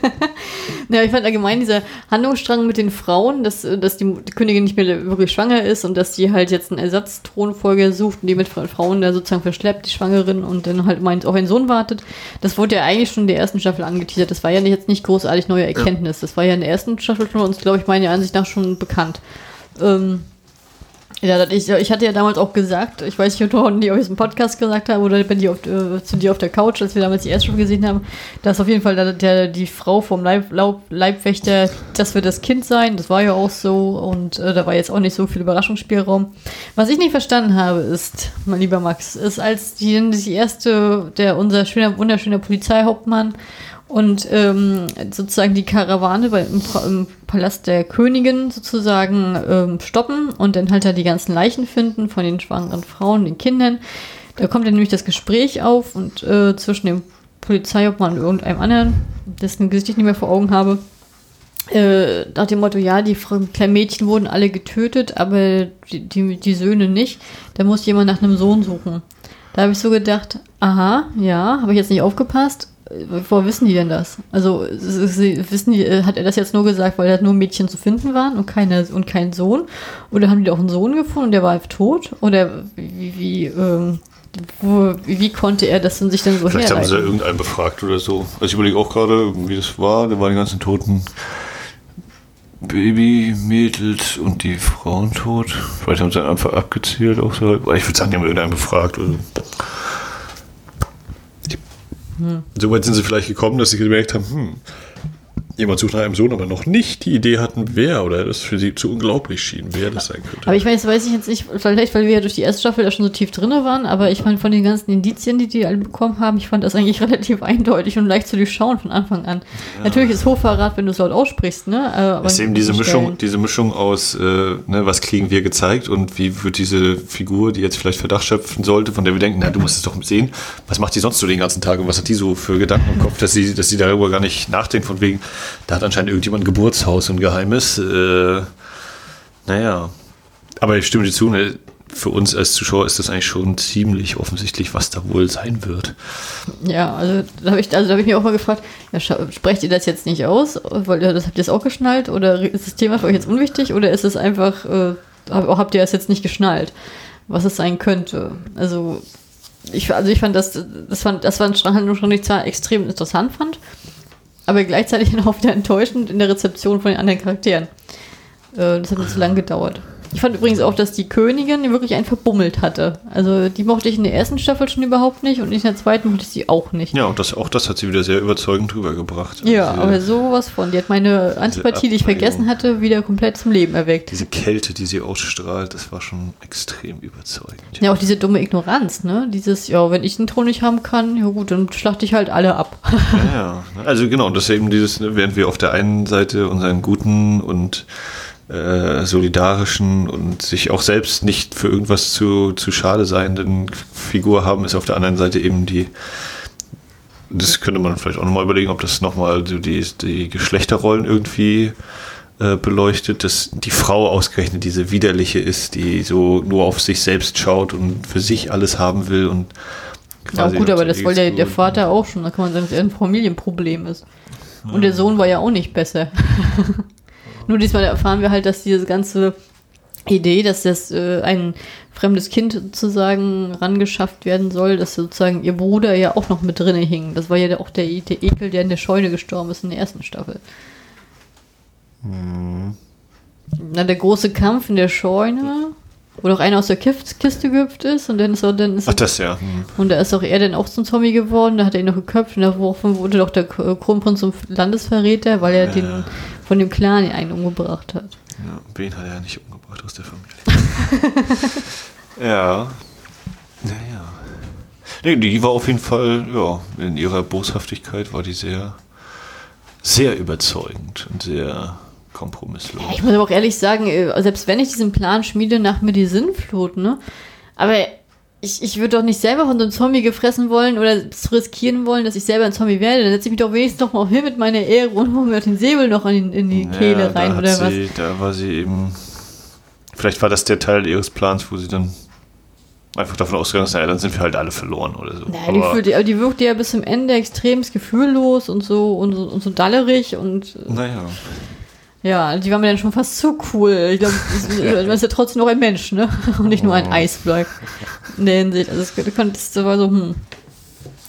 ja, ich fand allgemein dieser Handlungsstrang mit den Frauen, dass, dass die, die Königin nicht mehr wirklich schwanger ist und dass die halt jetzt einen Ersatzthronfolger sucht und die mit Frauen da sozusagen verschleppt, die Schwangerin, und dann halt meint, auf einen Sohn wartet. Das wurde ja eigentlich schon in der ersten Staffel angeteasert. Das war ja jetzt nicht großartig neue Erkenntnis. Das war ja in der ersten Staffel schon uns, glaube ich, meiner Ansicht nach schon bekannt. Ähm, ja, ich, ich hatte ja damals auch gesagt, ich weiß nicht, ob ich aus dem Podcast gesagt habe oder bei dir auf, äh, zu dir auf der Couch, als wir damals die erste Staffel gesehen haben, dass auf jeden Fall der, der, die Frau vom Leib, Laub, Leibwächter, das wird das Kind sein. Das war ja auch so und äh, da war jetzt auch nicht so viel Überraschungsspielraum. Was ich nicht verstanden habe, ist, mein lieber Max, ist, als die, die erste, der unser schöner, wunderschöner Polizeihauptmann und ähm, sozusagen die Karawane im, im Palast der Königin sozusagen ähm, stoppen und dann halt da die ganzen Leichen finden von den schwangeren Frauen, den Kindern. Da kommt dann nämlich das Gespräch auf und äh, zwischen dem Polizeiobmann und irgendeinem anderen, dessen Gesicht ich nicht mehr vor Augen habe. Äh, nach dem Motto, ja, die kleinen Mädchen wurden alle getötet, aber die, die, die Söhne nicht. Da muss jemand nach einem Sohn suchen. Da habe ich so gedacht, aha, ja, habe ich jetzt nicht aufgepasst. Woher wissen die denn das? Also sie, wissen die, äh, hat er das jetzt nur gesagt, weil da nur Mädchen zu finden waren und keine und kein Sohn? Oder haben die auch einen Sohn gefunden und der war tot? Oder wie, wie, ähm, wo, wie, konnte er das denn sich denn so Vielleicht haben sie herleiten? irgendeinen befragt oder so. Also ich überlege auch gerade, wie das war. Da waren die ganzen toten Baby, Mädels und die Frauen tot. Vielleicht haben sie dann einfach abgezählt. Auch so. Ich würde sagen, die haben irgendeinen befragt. Oder so. Hm. Soweit sind sie vielleicht gekommen, dass sie gemerkt haben, hm, jemand sucht nach einem Sohn, aber noch nicht die Idee hatten, wer oder das für sie zu unglaublich schien, wer das sein könnte. Aber ich weiß, weiß ich jetzt nicht, vielleicht weil wir ja durch die erste Staffel ja schon so tief drin waren, aber ich fand von den ganzen Indizien, die die alle bekommen haben, ich fand das eigentlich relativ eindeutig und leicht zu durchschauen von Anfang an. Ja. Natürlich ist Hochverrat, wenn du es laut aussprichst, ne? Äh, aber ist eben diese Mischung, diese Mischung aus, äh, ne, was kriegen wir gezeigt und wie wird diese Figur, die jetzt vielleicht Verdacht schöpfen sollte, von der wir denken, na, du musst es doch sehen, was macht die sonst so den ganzen Tag und was hat die so für Gedanken im Kopf, dass sie, dass sie darüber gar nicht nachdenkt, von wegen, da hat anscheinend irgendjemand ein Geburtshaus und Geheimes. Äh, naja. Aber ich stimme dir zu, ne, für uns als Zuschauer ist das eigentlich schon ziemlich offensichtlich, was da wohl sein wird. Ja, also da habe ich, also hab ich mich auch mal gefragt, ja, sprecht ihr das jetzt nicht aus? Weil das habt ihr jetzt auch geschnallt? Oder ist das Thema für euch jetzt unwichtig? Oder ist es einfach, äh, habt ihr es jetzt nicht geschnallt, was es sein könnte? Also ich, also ich fand das, das fand, das war ein Strang, schon ich zwar extrem interessant fand, aber gleichzeitig auch wieder enttäuschend in der Rezeption von den anderen Charakteren. Äh, das hat mir zu lange gedauert. Ich fand übrigens auch, dass die Königin wirklich einen verbummelt hatte. Also die mochte ich in der ersten Staffel schon überhaupt nicht und in der zweiten mochte ich sie auch nicht. Ja, und das, auch das hat sie wieder sehr überzeugend rübergebracht. Ja, also aber sowas von. Die hat meine Antipathie, die ich vergessen hatte, wieder komplett zum Leben erweckt. Diese Kälte, die sie ausstrahlt, das war schon extrem überzeugend. Ja, auch diese dumme Ignoranz, ne? Dieses, ja, wenn ich den Thron nicht haben kann, ja gut, dann schlachte ich halt alle ab. ja, ja. Also genau, das ist eben dieses, ne, während wir auf der einen Seite unseren guten und äh, solidarischen und sich auch selbst nicht für irgendwas zu, zu schade seienden Figur haben, ist auf der anderen Seite eben die, das könnte man vielleicht auch nochmal überlegen, ob das nochmal so die, die Geschlechterrollen irgendwie äh, beleuchtet, dass die Frau ausgerechnet diese widerliche ist, die so nur auf sich selbst schaut und für sich alles haben will und ja gut, aber das wollte ja der Vater auch schon, da kann man sagen, dass er ein Familienproblem ist. Und der Sohn war ja auch nicht besser. Nur diesmal erfahren wir halt, dass diese ganze Idee, dass das äh, ein fremdes Kind sozusagen rangeschafft werden soll, dass sozusagen ihr Bruder ja auch noch mit drinne hing. Das war ja auch der, der Ekel, der in der Scheune gestorben ist in der ersten Staffel. Mhm. Na, der große Kampf in der Scheune, wo doch einer aus der Kiste gehüpft ist und dann ist er dann ist Ach, das ja. Mhm. Und da ist auch er dann auch zum Zombie geworden, da hat er ihn noch geköpft und da wurde doch der Kronprinz zum Landesverräter, weil er ja. den von dem Clan einen umgebracht hat. Ja, wen hat er ja nicht umgebracht aus der Familie? ja. Naja. Nee, die war auf jeden Fall, ja, in ihrer Boshaftigkeit war die sehr, sehr überzeugend und sehr kompromisslos. Ich muss aber auch ehrlich sagen, äh, selbst wenn ich diesen Plan schmiede, nach mir die Sinnflut, ne? Aber ich, ich würde doch nicht selber von so einem Zombie gefressen wollen oder riskieren wollen, dass ich selber ein Zombie werde. Dann setze ich mich doch wenigstens noch mal hin mit meiner Ehre und hole mir den Säbel noch in, in die Kehle ja, rein oder sie, was. Da war sie eben. Vielleicht war das der Teil ihres Plans, wo sie dann einfach davon ausgegangen ist, naja, dann sind wir halt alle verloren oder so. Naja, aber die, die, die wirkte ja bis zum Ende extrem gefühllos und so und so, und so dallerig und. Naja. Ja, die war mir dann schon fast zu cool. Ich glaube, man ist ja trotzdem noch ein Mensch, ne? Und nicht nur ein oh. Eisblock. In der Hinsicht. Also, das, war so, hm.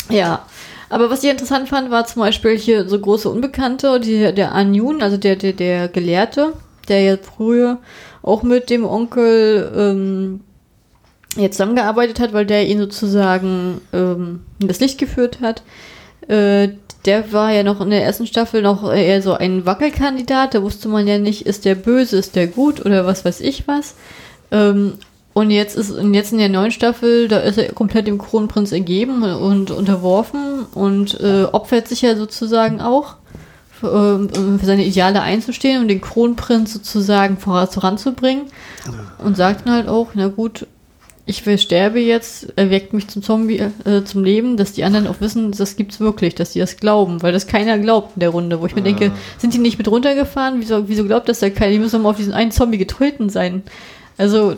Ja. Aber was ich interessant fand, war zum Beispiel hier so große Unbekannte, die, der Anyun, also der, der, der Gelehrte, der ja früher auch mit dem Onkel ähm, jetzt zusammengearbeitet hat, weil der ihn sozusagen ähm, in das Licht geführt hat. Äh, der war ja noch in der ersten Staffel noch eher so ein Wackelkandidat. Da wusste man ja nicht, ist der böse, ist der gut oder was weiß ich was. Ähm, und jetzt ist und jetzt in der neuen Staffel, da ist er komplett dem Kronprinz ergeben und unterworfen und äh, opfert sich ja sozusagen auch für, äh, für seine Ideale einzustehen und den Kronprinz sozusagen voranzubringen. Und sagt dann halt auch, na gut, ich sterbe jetzt, erweckt mich zum Zombie, äh, zum Leben, dass die anderen auch wissen, das gibt's wirklich, dass die das glauben, weil das keiner glaubt in der Runde, wo ich mir ah. denke, sind die nicht mit runtergefahren? Wieso, wieso glaubt das da keiner? Die müssen doch mal auf diesen einen Zombie getreten sein. Also,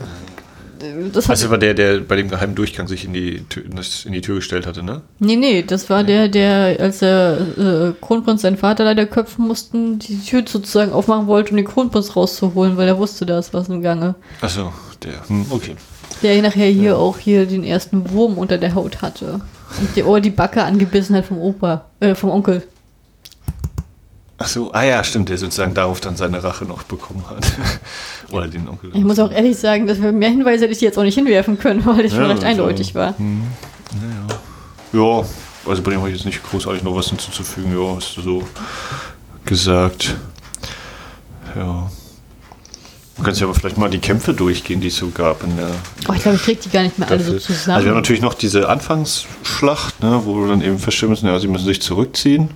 das also war der, der bei dem geheimen Durchgang sich in die, Tür, in die Tür gestellt hatte, ne? Nee, nee, das war der, der, als der äh, Kronprinz seinen Vater leider köpfen mussten, die Tür sozusagen aufmachen wollte, um den Kronprinz rauszuholen, weil er wusste, da ist was im Gange. Achso, der, hm, okay. Der nachher hier ja. auch hier den ersten Wurm unter der Haut hatte. Und die Ohr die Backe angebissen hat vom Opa, äh, vom Onkel. Ach so, ah ja, stimmt, der sozusagen darauf dann seine Rache noch bekommen hat. Oder den Onkel. Ich muss auch ehrlich sagen, dass wir mehr Hinweise hätte ich jetzt auch nicht hinwerfen können, weil es ja, schon recht also, eindeutig war. Hm, naja. Ja, also bei dem habe ich jetzt nicht großartig noch was hinzuzufügen. Ja, hast du so gesagt. Ja. Du kannst ja aber vielleicht mal die Kämpfe durchgehen, die es so gab in der. Oh, ich glaube, ich kriege die gar nicht mehr alle so zusammen. Also wir haben natürlich noch diese Anfangsschlacht, ne, wo du dann eben feststellen müssen, ja, sie müssen sich zurückziehen.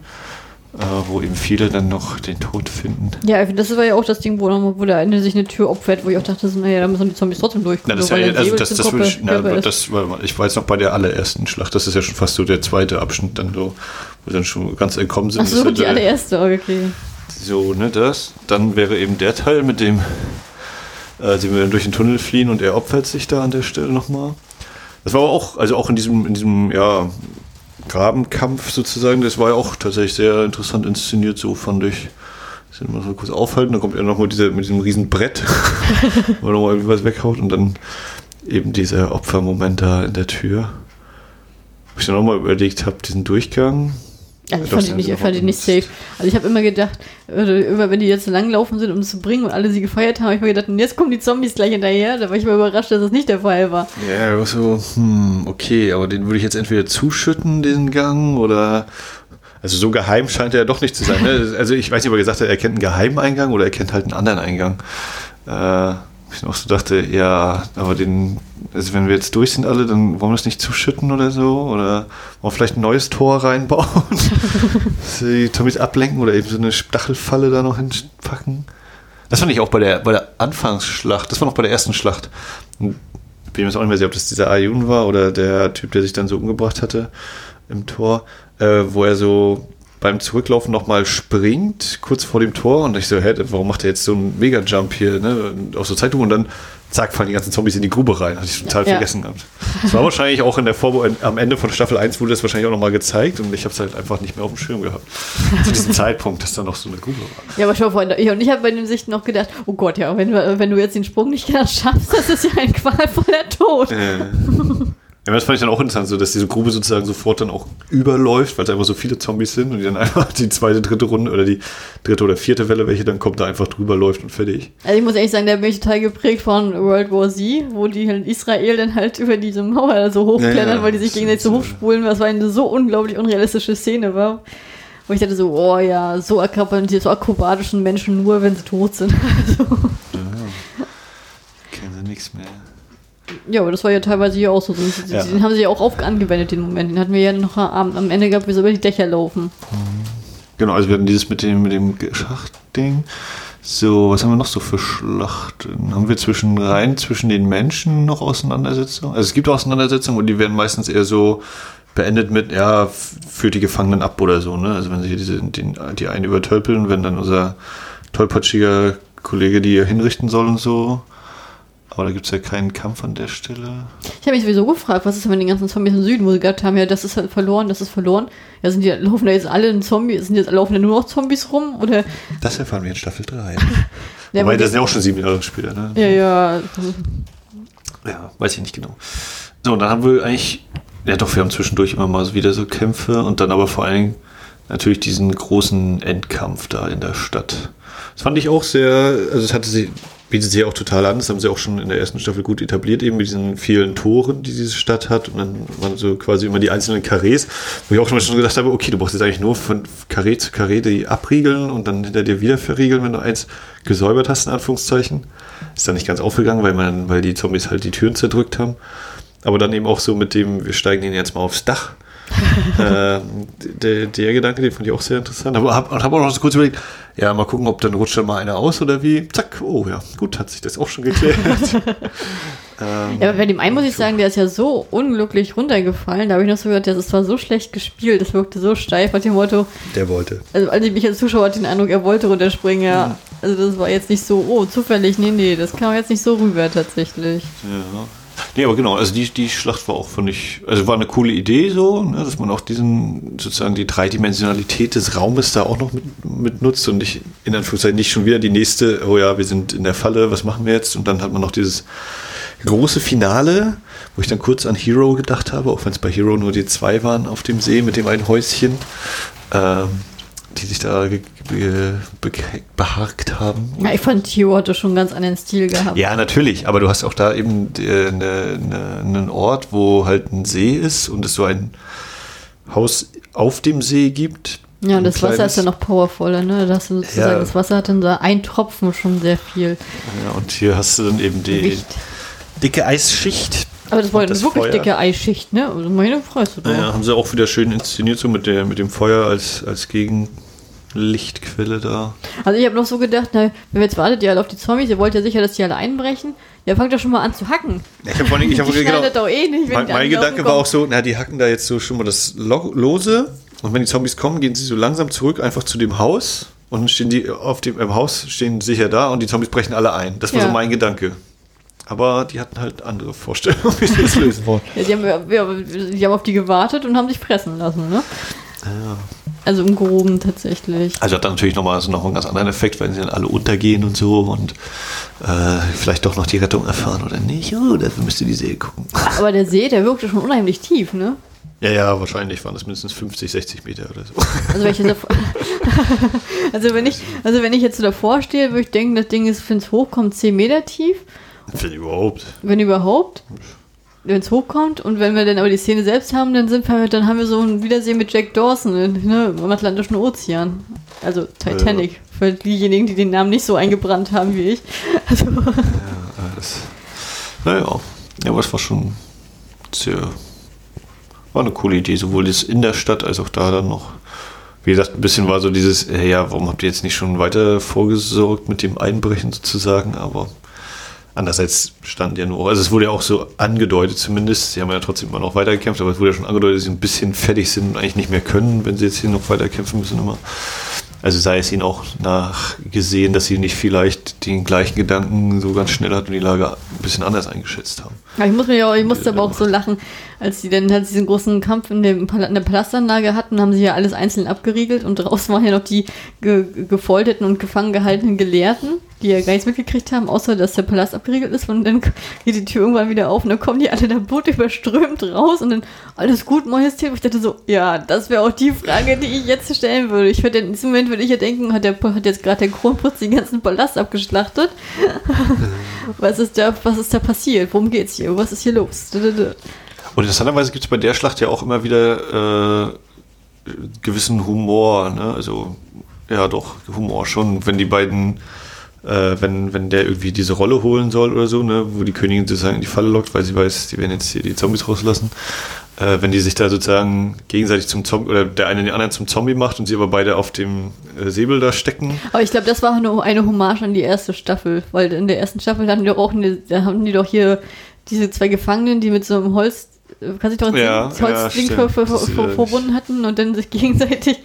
Äh, wo eben viele dann noch den Tod finden. Ja, das war ja auch das Ding, wo, wo der Ende sich eine Tür opfert, wo ich auch dachte, so, naja, da müssen die Zombies trotzdem durchkommen. Ja, das, ja, also das, das ich, na, das, ich war jetzt noch bei der allerersten Schlacht, das ist ja schon fast so der zweite Abschnitt dann so, wo dann schon ganz entkommen sind. Ach so, die allererste, okay. So, ne, das. Dann wäre eben der Teil, mit dem äh, sie werden durch den Tunnel fliehen und er opfert sich da an der Stelle nochmal. Das war aber auch, also auch in diesem, in diesem, ja, Grabenkampf sozusagen, das war ja auch tatsächlich sehr interessant inszeniert, so fand ich. Das mal so kurz aufhalten, dann kommt er nochmal diese, mit diesem riesen Brett, wo er nochmal was weghaut und dann eben dieser Opfermoment da in der Tür. Wo ich dann nochmal überlegt habe, diesen Durchgang, also ich fand ihn nicht, fand ihn nicht safe. Also ich habe immer gedacht, immer wenn die jetzt langlaufen sind, um es zu bringen und alle sie gefeiert haben, habe ich mir gedacht, jetzt kommen die Zombies gleich hinterher. Da war ich mal überrascht, dass das nicht der Fall war. Ja, so, hm, okay, aber den würde ich jetzt entweder zuschütten, den Gang, oder also so geheim scheint er ja doch nicht zu sein. Ne? Also ich weiß nicht, ob er gesagt hat, er kennt einen geheimen Eingang oder er kennt halt einen anderen Eingang. Äh, ich auch so dachte, ja, aber den, also wenn wir jetzt durch sind alle, dann wollen wir das nicht zuschütten oder so? Oder wollen wir vielleicht ein neues Tor reinbauen? die Tommys ablenken oder eben so eine Stachelfalle da noch hinpacken? Das fand ich auch bei der, bei der Anfangsschlacht, das war noch bei der ersten Schlacht. Ich bin mir jetzt auch nicht mehr sicher, ob das dieser Ayun war oder der Typ, der sich dann so umgebracht hatte im Tor, äh, wo er so beim Zurücklaufen nochmal springt, kurz vor dem Tor. Und ich so, hä, warum macht er jetzt so einen Mega-Jump hier, ne? Auf so Zeitung und dann zack, fallen die ganzen Zombies in die Grube rein. Hatte ich total ja. vergessen gehabt. Das war wahrscheinlich auch in der Vorbe am Ende von Staffel 1 wurde das wahrscheinlich auch nochmal gezeigt und ich habe es halt einfach nicht mehr auf dem Schirm gehabt. Zu diesem Zeitpunkt, dass da noch so eine Grube war. Ja, aber schau, Freunde, ich und ich habe bei den Sichten noch gedacht, oh Gott, ja, wenn, wenn du jetzt den Sprung nicht schaffst, das ist ja ein qualvoller Tod. Äh. Ja, das fand ich dann auch interessant, so dass diese Grube sozusagen sofort dann auch überläuft, weil es einfach so viele Zombies sind und die dann einfach die zweite, dritte Runde oder die dritte oder vierte Welle, welche dann kommt, da einfach drüber läuft und fertig. Also ich muss ehrlich sagen, da bin ich total geprägt von World War Z, wo die in Israel dann halt über diese Mauer so hochklettern, ja, ja. weil die sich gegenseitig so hochspulen, was eine so unglaublich unrealistische Szene war. Wo ich dachte so, oh ja, so, so akrobatischen Menschen nur, wenn sie tot sind. Also. Ja, kennen sie nichts mehr. Ja, aber das war ja teilweise hier auch so. Den, ja. den haben sie ja auch oft angewendet, den Moment. Den hatten wir ja noch am, am Ende gehabt, wie sie über die Dächer laufen. Genau, also wir hatten dieses mit dem, mit dem Schachtding. So, was haben wir noch so für Schlachten? Haben wir zwischen rein zwischen den Menschen noch Auseinandersetzungen? Also es gibt Auseinandersetzungen und die werden meistens eher so beendet mit, ja, führt die Gefangenen ab oder so, ne? Also wenn sie diese, den, die einen übertölpeln, wenn dann unser tollpatschiger Kollege die hinrichten soll und so, aber da gibt es ja keinen Kampf an der Stelle. Ich habe mich sowieso gefragt, was ist denn mit den ganzen Zombies im Süden, wo sie gesagt haben, ja, das ist halt verloren, das ist verloren. Ja, sind die, laufen da jetzt alle in Zombies, sind jetzt laufen da nur noch Zombies rum? Oder? Das erfahren wir in Staffel 3. ja, Wobei, das sind ja auch schon sieben Jahre später, ne? Ja, ja. Ja, weiß ich nicht genau. So, und dann haben wir eigentlich, ja doch, wir haben zwischendurch immer mal so wieder so Kämpfe und dann aber vor allem natürlich diesen großen Endkampf da in der Stadt. Das fand ich auch sehr, also es hatte sie bietet sich auch total an. Das haben sie auch schon in der ersten Staffel gut etabliert, eben mit diesen vielen Toren, die diese Stadt hat. Und dann waren so quasi immer die einzelnen Karrees, wo ich auch schon gedacht habe, okay, du brauchst jetzt eigentlich nur von Karree zu Karree die abriegeln und dann hinter dir wieder verriegeln, wenn du eins gesäubert hast, in Anführungszeichen. Ist dann nicht ganz aufgegangen, weil, man, weil die Zombies halt die Türen zerdrückt haben. Aber dann eben auch so mit dem, wir steigen den jetzt mal aufs Dach äh, der, der, Gedanke, den fand ich auch sehr interessant. Aber habe hab auch noch so kurz überlegt, ja, mal gucken, ob dann rutscht dann mal einer aus oder wie. Zack, oh ja, gut, hat sich das auch schon geklärt. ähm, ja, aber bei dem einen muss ich sagen, der ist ja so unglücklich runtergefallen. Da habe ich noch so gehört, das war so schlecht gespielt, das wirkte so steif mit dem Motto. Der wollte. Also, als ich mich als Zuschauer hatte den Eindruck, er wollte runterspringen, ja. Mhm. Also, das war jetzt nicht so, oh, zufällig, nee, nee, das kam jetzt nicht so rüber tatsächlich. Ja. Nee, aber genau, also die, die Schlacht war auch, fand ich, also war eine coole Idee so, ne, dass man auch diesen, sozusagen die Dreidimensionalität des Raumes da auch noch mit, mit nutzt und nicht, in Anführungszeichen, nicht schon wieder die nächste, oh ja, wir sind in der Falle, was machen wir jetzt? Und dann hat man noch dieses große Finale, wo ich dann kurz an Hero gedacht habe, auch wenn es bei Hero nur die zwei waren auf dem See mit dem einen Häuschen. Ähm, die sich da beharkt haben. Ja, ich fand Hero hatte schon ganz anderen Stil gehabt. Ja, natürlich, aber du hast auch da eben äh, ne, ne, einen Ort, wo halt ein See ist und es so ein, Haus auf dem See gibt. Ja, und das Wasser kleines- ist ja noch powervoller, ne? Da hast du sozusagen, Ja. das Wasser hat dann da ein Tropfen schon sehr viel Ja, und hier hast du dann eben die Gewicht. dicke Eisschicht. Aber das war ja eine das wirklich Feuer. dicke Eisschicht, ne? Also meine freust du doch. Naja, haben sie auch wieder schön inszeniert, so mit, der, mit dem Feuer als, als Gegenlichtquelle da. Also ich habe noch so gedacht, na, wenn jetzt wartet ihr halt auf die Zombies, ihr wollt ja sicher, dass die alle einbrechen. Ja, fangt doch schon mal an zu hacken. Ja, ich habe vorhin, ich hab, die genau, doch eh nicht, wenn mein, mein Gedanke war auch so, na, die hacken da jetzt so schon mal das Lo Lose und wenn die Zombies kommen, gehen sie so langsam zurück einfach zu dem Haus und dann stehen die auf dem im Haus stehen sicher da und die Zombies brechen alle ein. Das war Ja. so mein Gedanke. Aber die hatten halt andere Vorstellungen, wie sie das lösen wollen. Ja, die, haben, ja, die haben auf die gewartet und haben sich fressen lassen, ne? Ja. Also im Groben tatsächlich. Also hat dann natürlich nochmal so noch einen ganz anderen Effekt, wenn sie dann alle untergehen und so und äh, vielleicht doch noch die Rettung erfahren oder nicht. Oh, dafür müsst ihr die Serie gucken. Aber der See, der wirkte schon unheimlich tief, ne? Ja, ja, wahrscheinlich waren das mindestens 50, 60 Meter oder so. Also wenn ich, jetzt davor, also wenn ich, also wenn ich jetzt so davor stehe, würde ich denken, das Ding ist, wenn es hochkommt, 10 Meter tief. Wenn überhaupt. Wenn überhaupt. Wenn es hochkommt und wenn wir dann aber die Szene selbst haben, dann sind wir, dann haben wir so ein Wiedersehen mit Jack Dawson ne, im Atlantischen Ozean. Also Titanic. Für diejenigen, die den Namen nicht so eingebrannt haben wie ich. Also, Ja, das, naja, ja, aber es war schon sehr, war eine coole Idee, sowohl das in der Stadt als auch da dann noch. Wie gesagt, ein bisschen war so dieses, äh, ja, warum habt ihr jetzt nicht schon weiter vorgesorgt mit dem Einbrechen sozusagen, aber andererseits stand ja nur, also es wurde ja auch so angedeutet zumindest, sie haben ja trotzdem immer noch weitergekämpft, aber es wurde ja schon angedeutet, dass sie ein bisschen fertig sind und eigentlich nicht mehr können, wenn sie jetzt hier noch weiter kämpfen müssen immer. Also sei es ihnen auch nachgesehen, dass sie nicht vielleicht den gleichen Gedanken so ganz schnell hat und die Lage ein bisschen anders eingeschätzt haben. Ja, ich muss mir ja, ich musste aber auch so lachen, als sie dann halt diesen großen Kampf in, dem, in der Palastanlage hatten, haben sie ja alles einzeln abgeriegelt und draußen waren ja noch die ge gefolterten und gefangen gehaltenen Gelehrten, die ja gar nichts mitgekriegt haben, außer dass der Palast abgeriegelt ist und dann geht die Tür irgendwann wieder auf und dann kommen die alle da Boot überströmt raus und dann alles gut, Majestät. Ich dachte so, ja, das wäre auch die Frage, die ich jetzt stellen würde. Ich würde in diesem Moment würde ich ja denken, hat, der, hat jetzt gerade der Kronprinz den ganzen Palast abgeschlachtet? was ist da, was ist da passiert? Worum geht's hier? Was ist hier los? Und interessanterweise gibt es bei der Schlacht ja auch immer wieder äh, gewissen Humor, ne? Also, ja doch, Humor schon, wenn die beiden, äh, wenn, wenn der irgendwie diese Rolle holen soll oder so, ne, wo die Königin sozusagen in die Falle lockt, weil sie weiß, die werden jetzt hier die Zombies rauslassen. Äh, wenn die sich da sozusagen gegenseitig zum Zombie oder der eine den anderen zum Zombie macht und sie aber beide auf dem äh, Säbel da stecken. Aber ich glaube, das war eine, eine Hommage an die erste Staffel, weil in der ersten Staffel hatten die auch eine, da haben die doch hier diese zwei Gefangenen, die mit so einem Holz, kann sich doch Ja, das ja, Holzding stimmt. ver, ver, Das ist, ver, äh, verbunden hatten und dann sich gegenseitig.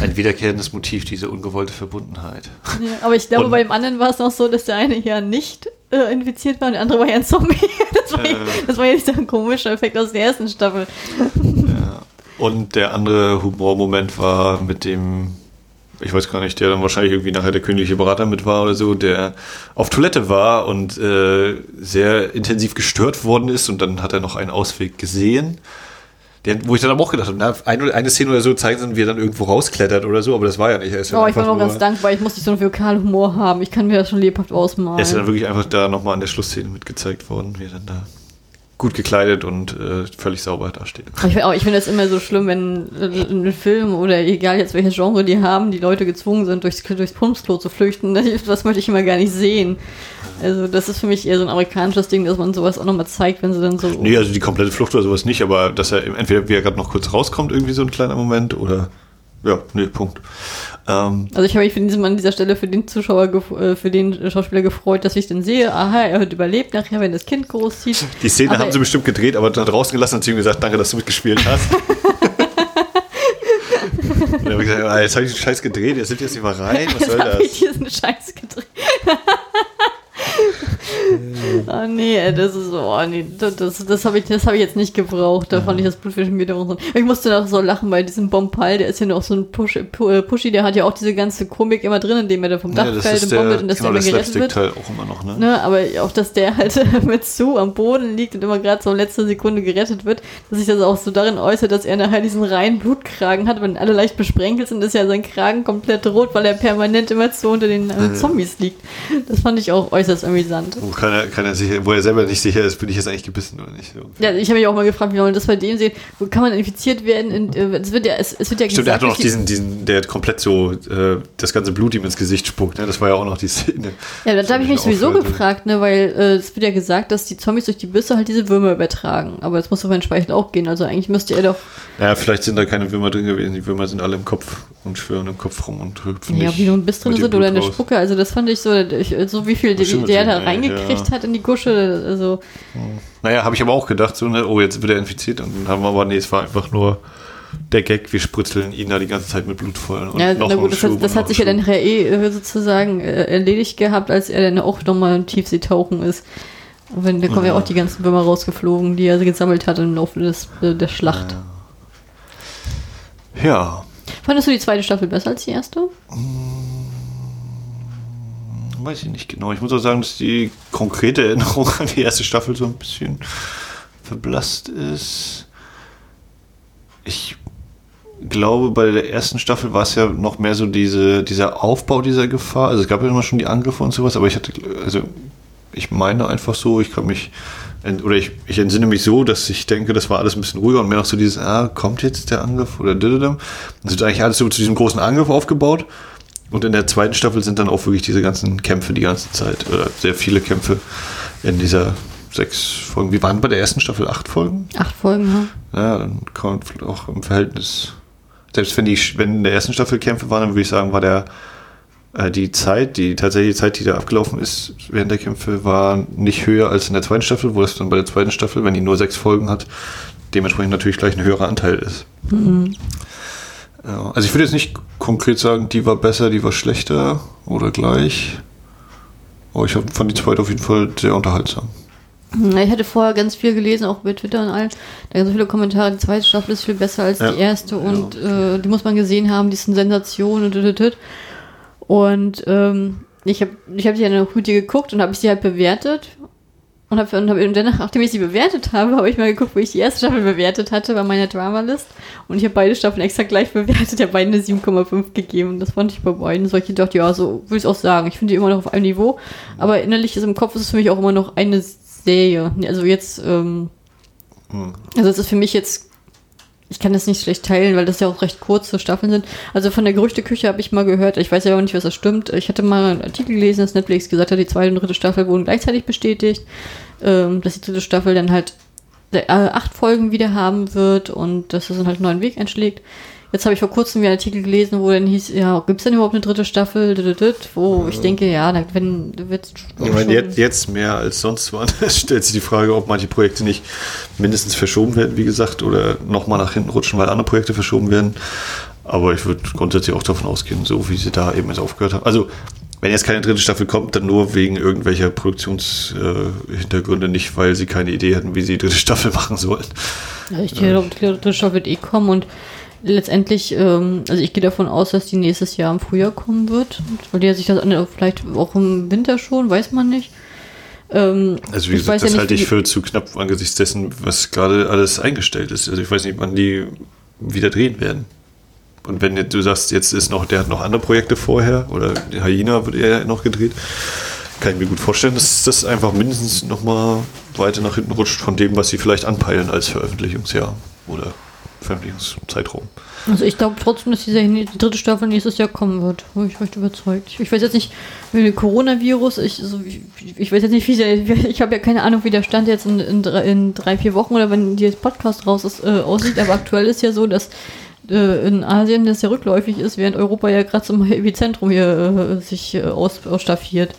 Ein wiederkehrendes Motiv, diese ungewollte Verbundenheit. Ja, aber ich glaube, Und- bei dem anderen war es noch so, dass der eine ja nicht äh, infiziert war und der andere war ja ein Zombie. Das war, ja, Äh. das war ja nicht so ein komischer Effekt aus der ersten Staffel. Ja. Und der andere Humormoment war mit dem, ich weiß gar nicht, der dann wahrscheinlich irgendwie nachher der königliche Berater mit war oder so, der auf Toilette war und äh, sehr intensiv gestört worden ist und dann hat er noch einen Ausweg gesehen. Der, wo ich dann aber auch gedacht habe, na, eine, eine Szene oder so zeigen sie, wie er dann irgendwo rausklettert oder so, aber das war ja nicht. Er ist ja Oh, ich war noch ganz dankbar. Ich muss nicht so einen Vokalhumor haben. Ich kann mir das schon lebhaft ausmalen. Er ist ja dann wirklich einfach da nochmal an der Schlussszene mitgezeigt worden, wie er dann da gut gekleidet und äh, völlig sauber dasteht. Ich, ich finde das immer so schlimm, wenn ein Film oder egal jetzt welches Genre die haben, die Leute gezwungen sind, durchs, durchs Pumpsklo zu flüchten. Das, das möchte ich immer gar nicht sehen. Also das ist für mich eher so ein amerikanisches Ding, dass man sowas auch nochmal zeigt, wenn sie dann so... Nee, also die komplette Flucht oder sowas nicht, aber dass er entweder wie er gerade noch kurz rauskommt, irgendwie so ein kleiner Moment, oder ja, nee, Punkt. Ähm, Also ich habe mich für diesen an dieser Stelle für den Zuschauer, äh, für den Schauspieler gefreut, dass ich dann sehe, aha, er hat überlebt nachher, wenn das Kind großzieht. die Szene Aber- haben sie bestimmt gedreht, aber da draußen gelassen und sie ihm gesagt, danke, dass du mitgespielt hast. und dann habe ich gesagt, ah, jetzt habe ich den Scheiß gedreht, jetzt sind jetzt nicht mal rein, was soll Jetzt habe ich das? diesen Scheiß gedreht. oh nee, das ist so, oh nee, das, das, das habe ich, das hab ich jetzt nicht gebraucht. Da fand ich das Blutfischen wieder so. Ich musste noch so lachen bei diesem Bompal, der ist ja noch so ein Push, Pu- Pushy, der hat ja auch diese ganze Komik immer drin, indem er da vom Dach Ja, das fällt und der, bombelt und dass genau, der das immer gerettet wird. Slapstick-Teil auch immer noch, ne? Ne, aber auch, dass der halt mit zu am Boden liegt und immer gerade so in letzter Sekunde gerettet wird, dass sich das auch so darin äußert, dass er nachher diesen reinen Blutkragen hat, wenn alle leicht besprenkelt sind, ist ja sein Kragen komplett rot, weil er permanent immer zu unter den äh, Zombies liegt. Das fand ich auch äußerst amüsant. Wo keiner, keiner sicher, wo er selber nicht sicher ist, bin ich jetzt eigentlich gebissen oder nicht. Ja, ich habe mich auch mal gefragt, wie man das bei dem sieht. Wo kann man infiziert werden? Äh, es wird ja, es, es wird ja Stimmt, er hat gesagt, doch noch diesen, diesen, der komplett so äh, das ganze Blut ihm ins Gesicht spuckt. Ne? Das war ja auch noch die Szene. Ja, da habe ich mich sowieso aufgehört. gefragt, ne, weil äh, es wird ja gesagt, dass die Zombies durch die Bisse halt diese Würmer übertragen. Aber das muss doch entsprechend auch gehen. Also eigentlich müsste er doch. Naja, vielleicht sind da keine Würmer drin gewesen. Die Würmer sind alle im Kopf und schwören im Kopf rum und hüpfen Ja, wie nur ein Biss drin sind oder in der Blut raus. Spucke. Also das fand ich so, ich, so wie viel der, der da natürlich, reingekriegt ja. hat in die Gusche. Also Naja, habe ich aber auch gedacht, so, ne, oh, jetzt wird er infiziert. Und dann haben wir aber, nee, es war einfach nur der Gag, wir spritzeln ihn da die ganze Zeit mit Blut voll. Und ja, noch na gut, das, hat, das hat sich ja dann nachher eh sozusagen äh, erledigt gehabt, als er dann auch nochmal im Tiefsee tauchen ist. Und wenn, da kommen ja Ja. auch die ganzen Würmer rausgeflogen, die er gesammelt hat im Laufe des, äh, der Schlacht. Schub. Ja, Fandest du die zweite Staffel besser als die erste? Weiß ich nicht genau. Ich muss auch sagen, dass die konkrete Erinnerung an die erste Staffel so ein bisschen verblasst ist. Ich glaube, bei der ersten Staffel war es ja noch mehr so diese, dieser Aufbau dieser Gefahr. Also es gab ja immer schon die Angriffe und sowas, aber ich hatte, also ich meine einfach so, ich kann mich, oder ich, ich entsinne mich so, dass ich denke, das war alles ein bisschen ruhiger und mehr noch so dieses, ah, kommt jetzt der Angriff oder dididum. Es wird eigentlich alles so zu diesem großen Angriff aufgebaut. Und in der zweiten Staffel sind dann auch wirklich diese ganzen Kämpfe die ganze Zeit, oder sehr viele Kämpfe in dieser sechs Folgen. Wie waren bei der ersten Staffel acht Folgen? Acht Folgen, ja. Ja, dann kommt auch im Verhältnis. Selbst wenn die, wenn in der ersten Staffel Kämpfe waren, dann würde ich sagen, war der äh, die Zeit, die tatsächliche Zeit, die da abgelaufen ist während der Kämpfe, war nicht höher als in der zweiten Staffel, wo es dann bei der zweiten Staffel, wenn die nur sechs Folgen hat, dementsprechend natürlich gleich ein höherer Anteil ist. Ja, also ich würde jetzt nicht konkret sagen, die war besser, die war schlechter oder gleich. Aber ich fand die zweite auf jeden Fall sehr unterhaltsam. Ich hatte vorher ganz viel gelesen, auch bei Twitter und allen. Da ganz viele Kommentare. Die zweite Staffel ist viel besser als Ja. die erste und äh, die muss man gesehen haben. Die ist eine Sensation und und, und. Und ähm, ich habe ich hab sie dann noch dir geguckt und habe ich sie halt bewertet. Und, hab, und, hab, und danach, nachdem ich sie bewertet habe, habe ich mal geguckt, wo ich die erste Staffel bewertet hatte bei meiner Drama-List. Und ich habe beide Staffeln extra gleich bewertet, habe beiden eine 7,5 gegeben. Und das fand ich bei beiden. So, ich dachte, ja, so würde ich es auch sagen. Ich finde die immer noch auf einem Niveau. Aber innerlich ist im Kopf ist es für mich auch immer noch eine Serie. Also jetzt, ähm, Hm. also es ist für mich jetzt, ich kann das nicht schlecht teilen, weil das ja auch recht kurze Staffeln sind. Also von der Gerüchteküche habe ich mal gehört, ich weiß ja auch nicht, was das stimmt. Ich hatte mal einen Artikel gelesen, dass Netflix gesagt hat, die zweite und dritte Staffel wurden gleichzeitig bestätigt, ähm, dass die dritte Staffel dann halt äh, acht Folgen wieder haben wird und dass es dann halt einen neuen Weg einschlägt. Jetzt habe ich vor kurzem einen Artikel gelesen, wo dann hieß, ja, gibt es denn überhaupt eine dritte Staffel? Wo ich denke, ja, da- wenn wird Ich meine, jetzt, jetzt mehr als sonst wann stellt sich die Frage, ob manche Projekte nicht mindestens verschoben werden, wie gesagt, oder nochmal nach hinten rutschen, weil andere Projekte verschoben werden. Aber ich würde grundsätzlich auch davon ausgehen, so wie sie da eben jetzt aufgehört haben. Also, wenn jetzt keine dritte Staffel kommt, dann nur wegen irgendwelcher Produktionshintergründe, nicht weil sie keine Idee hatten, wie sie die dritte Staffel machen sollen. Ja, ich glaube, die dritte Staffel wird eh kommen und letztendlich, ähm, also ich gehe davon aus, dass die nächstes Jahr im Frühjahr kommen wird. Weil die ja sich das an, vielleicht auch im Winter schon, weiß man nicht. Ähm, Also wie gesagt, weiß ja das nicht, halte ich für zu knapp angesichts dessen, was gerade alles eingestellt ist. Also ich weiß nicht, wann die wieder drehen werden. Und wenn du sagst, jetzt ist noch, der hat noch andere Projekte vorher, oder die Hyena wird er ja noch gedreht, kann ich mir gut vorstellen, dass das einfach mindestens nochmal weiter nach hinten rutscht von dem, was sie vielleicht anpeilen als Veröffentlichungsjahr oder Veröffentlichungszeitraum. Also ich glaube trotzdem, dass diese die dritte Staffel nächstes Jahr kommen wird. Bin ich recht überzeugt. Ich weiß jetzt nicht, dem Coronavirus, ich, so, ich, weiß jetzt nicht, wie der, ich habe ja keine Ahnung, wie der Stand jetzt in, in, drei, in drei, vier Wochen oder wenn der Podcast raus ist, äh, aussieht, aber aktuell ist ja so, dass äh, in Asien das ja rückläufig ist, während Europa ja gerade zum Epizentrum hier äh, sich äh, aus, ausstaffiert.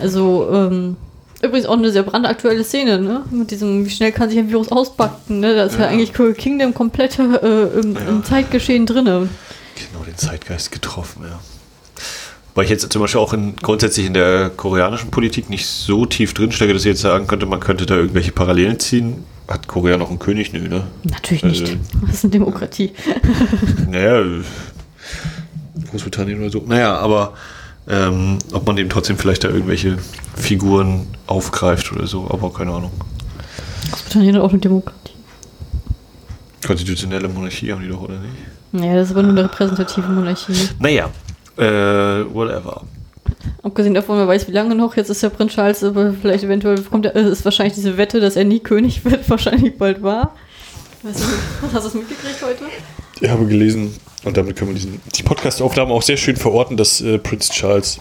Also, ähm, übrigens auch eine sehr brandaktuelle Szene, ne? Mit diesem, wie schnell kann sich ein Virus ausbacken, ne? Da ist ja, Ja. eigentlich Cool Kingdom komplett äh, im, Ja. im Zeitgeschehen drinne. Genau, den Zeitgeist getroffen, ja. Weil ich jetzt zum Beispiel auch in, grundsätzlich in der koreanischen Politik nicht so tief drinstecke, dass ich jetzt sagen könnte, man könnte da irgendwelche Parallelen ziehen. Hat Korea noch einen König? Nö, ne? Natürlich nicht. Also- das ist eine Demokratie. Naja, Großbritannien oder so. Naja, aber ähm, ob man eben trotzdem vielleicht da irgendwelche Figuren aufgreift oder so, aber keine Ahnung. Großbritannien hat auch eine Demokratie. Konstitutionelle Monarchie haben die doch, oder nicht? Naja, das ist aber nur eine repräsentative Monarchie. Naja, äh, whatever. Abgesehen davon, wer weiß wie lange noch. Jetzt ist der Prinz Charles, aber vielleicht eventuell kommt er, ist wahrscheinlich diese Wette, dass er nie König wird, wahrscheinlich bald wahr. Weißt du, hast du das mitgekriegt heute? Ich habe gelesen, und damit können wir diesen, die Podcast-Aufnahmen auch sehr schön verorten, dass äh, Prinz Charles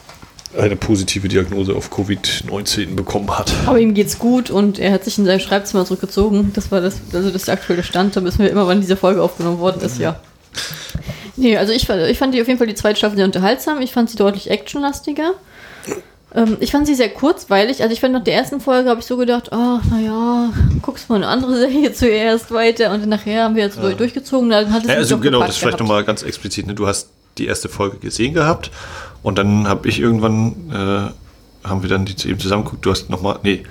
eine positive Diagnose auf Covid-19 bekommen hat. Aber ihm geht's gut und er hat sich in sein Schreibzimmer zurückgezogen. Das war das, also das aktuelle Stand. Da wissen wir immer, wann diese Folge aufgenommen worden ist, ja. Nee, also ich, fand- ich fand die auf jeden Fall die zweite Staffel sehr unterhaltsam. Ich fand sie deutlich actionlastiger. Ähm, ich fand sie sehr kurzweilig. Also ich fand nach der ersten Folge habe ich so gedacht, ach, naja, guckst mal eine andere Serie zuerst weiter und nachher haben wir jetzt so durchgezogen. Dann hat es Ja, also genau, das vielleicht gehabt. nochmal ganz explizit. Ne? Du hast die erste Folge gesehen gehabt und dann habe ich irgendwann, äh, haben wir dann die zu- eben zusammen geguckt. Du hast nochmal, nee,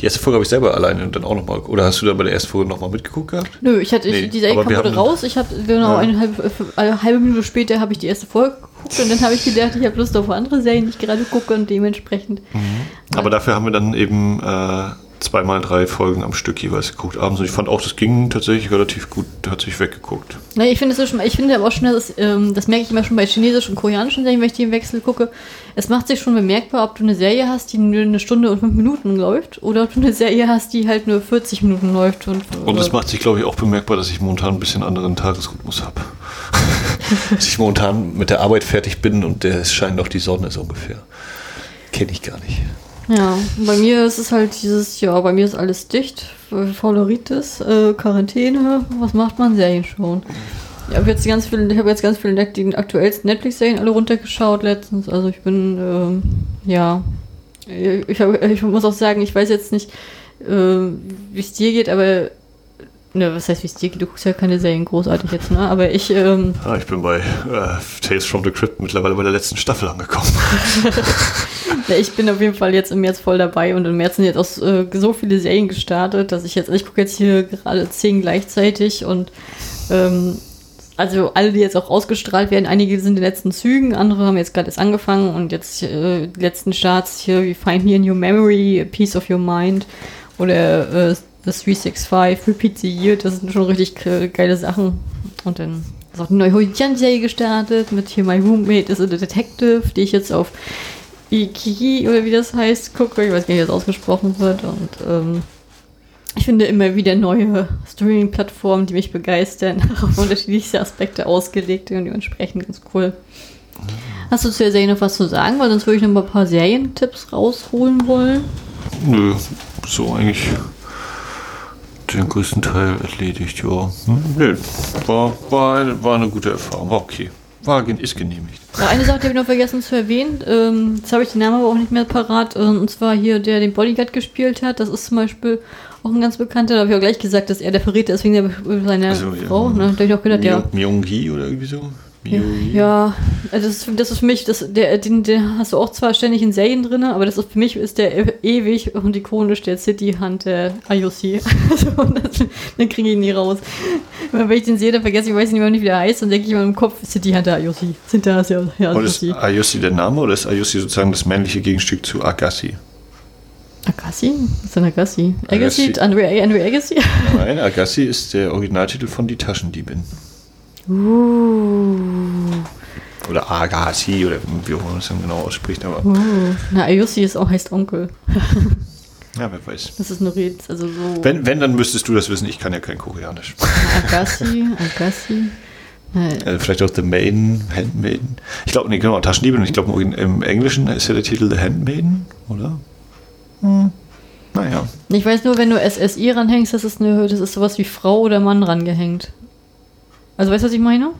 die erste Folge habe ich selber alleine und dann auch nochmal, oder hast du da bei der ersten Folge nochmal mitgeguckt gehabt? Nö, ich hatte, Nee, ich, die Serie aber kam wir heute haben- raus. Ich habe genau Ja. eine, halbe, äh, eine halbe Minute später habe ich die erste Folge geguckt und dann habe ich gedacht, ich habe Lust auf andere Serien, die ich gerade gucke und dementsprechend. Aber dafür haben wir dann eben äh, zweimal drei Folgen am Stück jeweils geguckt abends. Und ich fand auch, das ging tatsächlich relativ gut, hat sich weggeguckt. Na, ich finde es so schon, ich finde aber auch schon, dass ähm, das merke ich immer schon bei chinesischen und koreanischen Serien, wenn ich die im Wechsel gucke. Es macht sich schon bemerkbar, ob du eine Serie hast, die nur eine Stunde und fünf Minuten läuft, oder ob du eine Serie hast, die halt nur 40 Minuten läuft. Und, Und es macht sich, glaube ich, auch bemerkbar, dass ich momentan ein bisschen anderen Tagesrhythmus habe. dass ich momentan mit der Arbeit fertig bin und es scheint noch die Sonne so ungefähr. Kenne ich gar nicht. Ja, bei mir ist es halt dieses, ja, bei mir ist alles dicht, Fauleritis, äh, Quarantäne, was macht man? Serien schauen. Ich habe jetzt ganz viele, ich habe jetzt ganz viele Net die aktuellsten Netflix-Serien alle runtergeschaut letztens. Also ich bin, ähm, ja, ich, hab, ich muss auch sagen, ich weiß jetzt nicht, äh, wie es dir geht, aber ne, was heißt, wie es dir geht? Du guckst ja keine Serien großartig jetzt, ne? Aber ich, ähm, Ah, ich bin bei äh, Tales from the Crypt mittlerweile bei der letzten Staffel angekommen. Ja, ich bin auf jeden Fall jetzt im März voll dabei und im März sind jetzt auch äh, so viele Serien gestartet, dass ich jetzt, ich gucke jetzt hier gerade zehn gleichzeitig und ähm, also alle, die jetzt auch ausgestrahlt werden, einige sind in den letzten Zügen, andere haben jetzt gerade erst angefangen und jetzt äh, die letzten Starts hier wie Find Me in Your Memory, A Piece of Your Mind oder äh, The 365, Repeat the Year, das sind schon richtig geile Sachen. Und dann ist auch die neue Hojian-Serie gestartet mit hier My Roommate is a Detective, die ich jetzt auf Iki oder wie das heißt, gucke. Ich weiß gar nicht, wie das ausgesprochen wird. Und ähm, ich finde immer wieder neue Streaming-Plattformen, die mich begeistern, auf unterschiedlichste Aspekte ausgelegt und dementsprechend ganz cool. Hast du zu der Serie noch was zu sagen? Weil sonst würde ich noch mal ein paar Serientipps rausholen wollen. Nö, so eigentlich den größten Teil erledigt, ja. Hm, Nö, war, war, war eine gute Erfahrung, war okay. War, ist genehmigt. Ja, eine Sache, die habe ich noch vergessen zu erwähnen. Ähm, jetzt habe ich den Namen aber auch nicht mehr parat. Ähm, und zwar hier, der den Bodyguard gespielt hat. Das ist zum Beispiel auch ein ganz bekannter. Da habe ich auch gleich gesagt, dass er der Verräter ist wegen der, seiner Also, ja. Frau. Ne? Da habe ich auch gedacht, ja. Myung-Gi oder irgendwie so? Ja, also das, ist, das ist für mich, das, der, den, den hast du auch zwar ständig in Serien drin, aber das ist für mich ist der e- ewig und ikonisch der City Hunter Ayoshi. Also, das, den kriege ich nie raus. Wenn ich den sehe, dann vergesse ich, weiß ich nicht mehr, wie der heißt, dann denke ich immer im Kopf, City Hunter Ayoshi. Sind da ja, ja Und ist. Ayushi der Name oder ist Ayushi sozusagen das männliche Gegenstück zu Agassi? Agassi? Was ist denn Agassi? Agassi. Agassi? Andre, Andre Agassi? Nein, Agassi ist der Originaltitel von Die Taschendiebin. Uh, Oder Agassi oder wie auch immer man das dann genau ausspricht, aber uh. Na, Ayoshi ist auch heißt Onkel. ja, wer weiß. Das ist nur Red, also so. Wenn, wenn, dann müsstest du das wissen, ich kann ja kein Koreanisch. Agassi, Agassi. Äh, vielleicht auch The Maiden, Handmaiden. Ich glaube, nee, genau, Taschendiebin. Und ich glaube, im, im Englischen ist ja der Titel The Handmaiden, oder? Hm. Naja. Ich weiß nur, wenn du SSI ranhängst, das ist, eine, das ist sowas wie Frau oder Mann rangehängt. Also weißt du, was ich meine?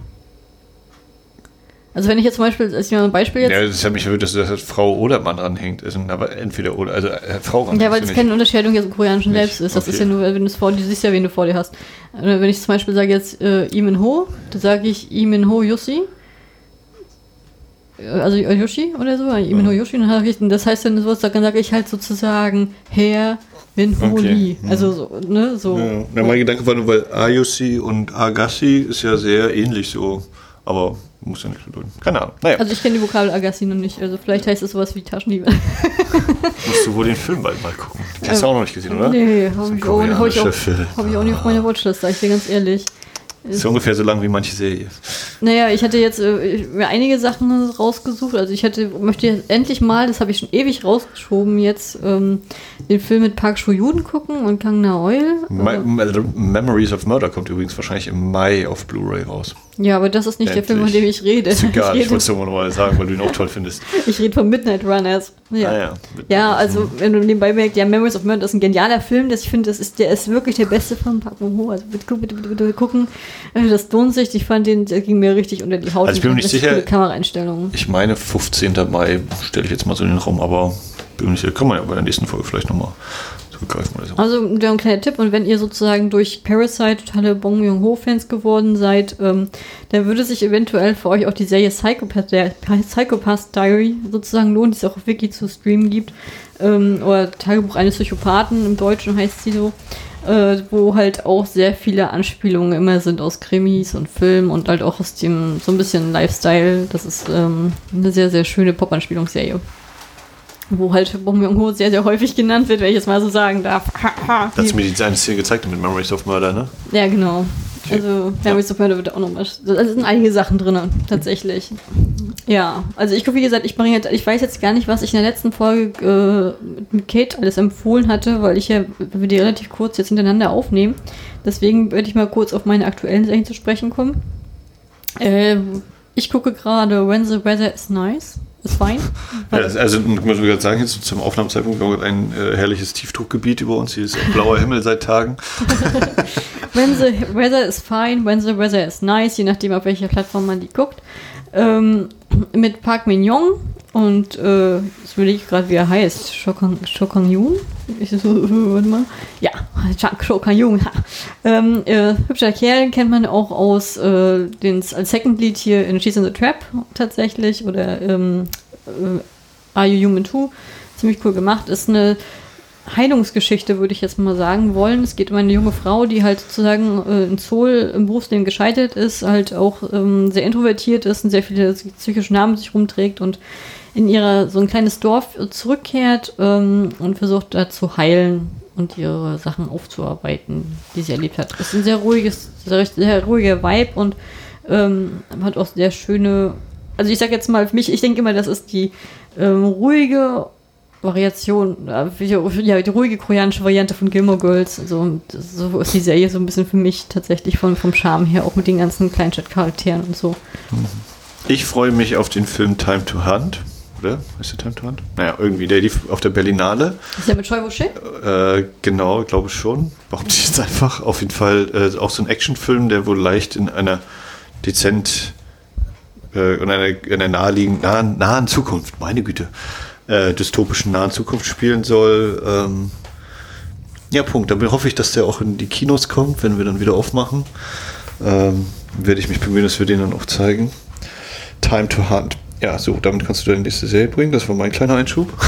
Also wenn ich jetzt zum Beispiel, als ich mal ein Beispiel jetzt... Ja, das hat mich verwirrt, dass das Frau oder Mann ranhängt. Also, aber entweder oder, also äh, Frau ranhängt. Ja, weil ist es keine Unterscheidung jetzt im Koreanischen Nicht? selbst ist. Das ist Okay. ja nur, wenn du es vor dir siehst, ja, wen du vor dir hast. Äh, Wenn ich zum Beispiel sage jetzt äh, Imin Ho, dann sage ich Imin Ho Yoshi. Also Yoshi oder so, äh, Imin Ho Yoshi. Dann ich, das heißt dann sowas, dann sage ich halt sozusagen Herr Min Ho Okay. Mhm. Also so, ne, so. Ja, na, mein Gedanke war nur, weil Ayushi und Agassi ist ja sehr ähnlich so. Aber muss ja nicht bedeuten. Keine Ahnung. Naja, Also ich kenne die Vokabel Agassi noch nicht. Also vielleicht heißt es sowas wie Taschendiebe. musst du wohl den Film bald mal gucken. Den hast du auch noch nicht gesehen, oder? Nee, habe ich, auch- hab ich, koreanischer auch- Film. hab ich auch nicht auf meiner Watchlist, sag ich dir ganz ehrlich. Das ist ungefähr so lang wie manche Serie. Naja, ich hatte jetzt äh, mir einige Sachen rausgesucht. Also ich hätte, möchte jetzt endlich mal, das habe ich schon ewig rausgeschoben, jetzt ähm, den Film mit Park Sho-yoon gucken und Kang Na-eul. Me Memories of Murder kommt übrigens wahrscheinlich im Mai auf Blu-ray raus. Ja, aber das ist nicht Endlich. der Film, von dem ich rede. Ist egal, ich ich rede, wollte es nur mal sagen, weil du ihn auch toll findest. ich rede von Midnight Runners. Ja. Ah, ja. Ja, also wenn du nebenbei merkst, ja, Memories of Murder ist ein genialer Film, das ich finde, das ist der ist wirklich der beste von Park Bo-ho. Also bitte, bitte, bitte, bitte gucken, Äh, das lohnt sich. Ich fand den, der ging mir richtig unter die Haut. Also ich bin mir nicht sicher- Kameraeinstellungen. Ich meine 15. Mai stelle ich jetzt mal so in den Raum, aber bin mir nicht sicher. Kann man ja bei der nächsten Folge vielleicht nochmal zurückgreifen oder so. Also der ein kleiner Tipp und wenn ihr sozusagen durch Parasite totale Bong Joon-ho-Fans geworden seid, ähm, dann würde sich eventuell für euch auch die Serie Psychopath, der Psychopath Diary sozusagen lohnen, die es auch auf Wiki zu streamen gibt. Ähm, oder Tagebuch eines Psychopathen im Deutschen heißt sie so. Äh, wo halt auch sehr viele Anspielungen immer sind aus Krimis und Filmen und halt auch aus dem so ein bisschen Lifestyle. Das ist ähm, eine sehr, sehr schöne Pop-Anspielungsserie. Wo halt Bong Joon-ho sehr, sehr häufig genannt wird, wenn ich es mal so sagen darf. Da hast du mir die eine Szene gezeigt mit Memories of Murder, ne? Ja, genau. Okay. Also, Memories of Murder wird auch nochmal. Da sind einige Sachen drin, tatsächlich. Ja, also ich gucke, wie gesagt, ich, bringe jetzt, ich weiß jetzt gar nicht, was ich in der letzten Folge äh, mit Kate alles empfohlen hatte, weil ich ja, wir die relativ kurz jetzt hintereinander aufnehmen. Deswegen werde ich mal kurz auf meine aktuellen Serien zu sprechen kommen. Äh, ich gucke gerade When the Weather is Nice. Ist fein. Ja, also muss man gerade sagen, jetzt zum Aufnahmezeitpunkt wir haben ein äh, herrliches Tiefdruckgebiet über uns. Hier ist blauer Himmel seit Tagen. When the weather is fine, when the weather is nice, je nachdem, auf welcher Plattform man die guckt. Ähm, mit Park Min Young und äh, jetzt überlege ich gerade, wie er heißt. Shokang Yoon? So, warte mal. Ja, Shokang Yoon. Ähm, äh, hübscher Kerl kennt man auch aus äh, den, als Second Lead hier in She's in the Trap tatsächlich oder ähm, äh, Are You Human Too? Ziemlich cool gemacht. Ist eine Heilungsgeschichte, würde ich jetzt mal sagen wollen. Es geht um eine junge Frau, die halt sozusagen äh, in Zoll im Berufsleben gescheitert ist, halt auch ähm, sehr introvertiert ist und sehr viele psychische Namen sich rumträgt und in ihrer so ein kleines Dorf äh, zurückkehrt ähm, und versucht da zu heilen und ihre Sachen aufzuarbeiten, die sie erlebt hat. Es ist ein sehr ruhiges, sehr, sehr ruhiger Vibe und ähm, hat auch sehr schöne, also ich sag jetzt mal für mich, ich denke immer, das ist die ähm, ruhige Variation, äh, ja, die ruhige koreanische Variante von Gilmore Girls. Also, so ist die Serie so ein bisschen für mich tatsächlich von, vom Charme her, auch mit den ganzen Kleinstadtcharakteren und so. Ich freue mich auf den Film Time to Hunt. Oder? Ist der Time to Hunt? Naja, irgendwie. Der lief auf der Berlinale. Ist ja mit Choi Wo-shik? Äh, genau, glaube ich schon. Warum nicht jetzt einfach? Auf jeden Fall äh, auch so ein Actionfilm, der wohl leicht in einer dezent äh, in einer, in einer naheliegenden, nahen, nahen Zukunft, meine Güte, äh, dystopischen nahen Zukunft spielen soll. Ähm, ja, Punkt. Dann hoffe ich, dass der auch in die Kinos kommt, wenn wir dann wieder aufmachen. Ähm, werde ich mich bemühen, dass wir den dann auch zeigen. Time to Hunt. Ja, so, damit kannst du deine nächste Serie bringen. Das war mein kleiner Einschub.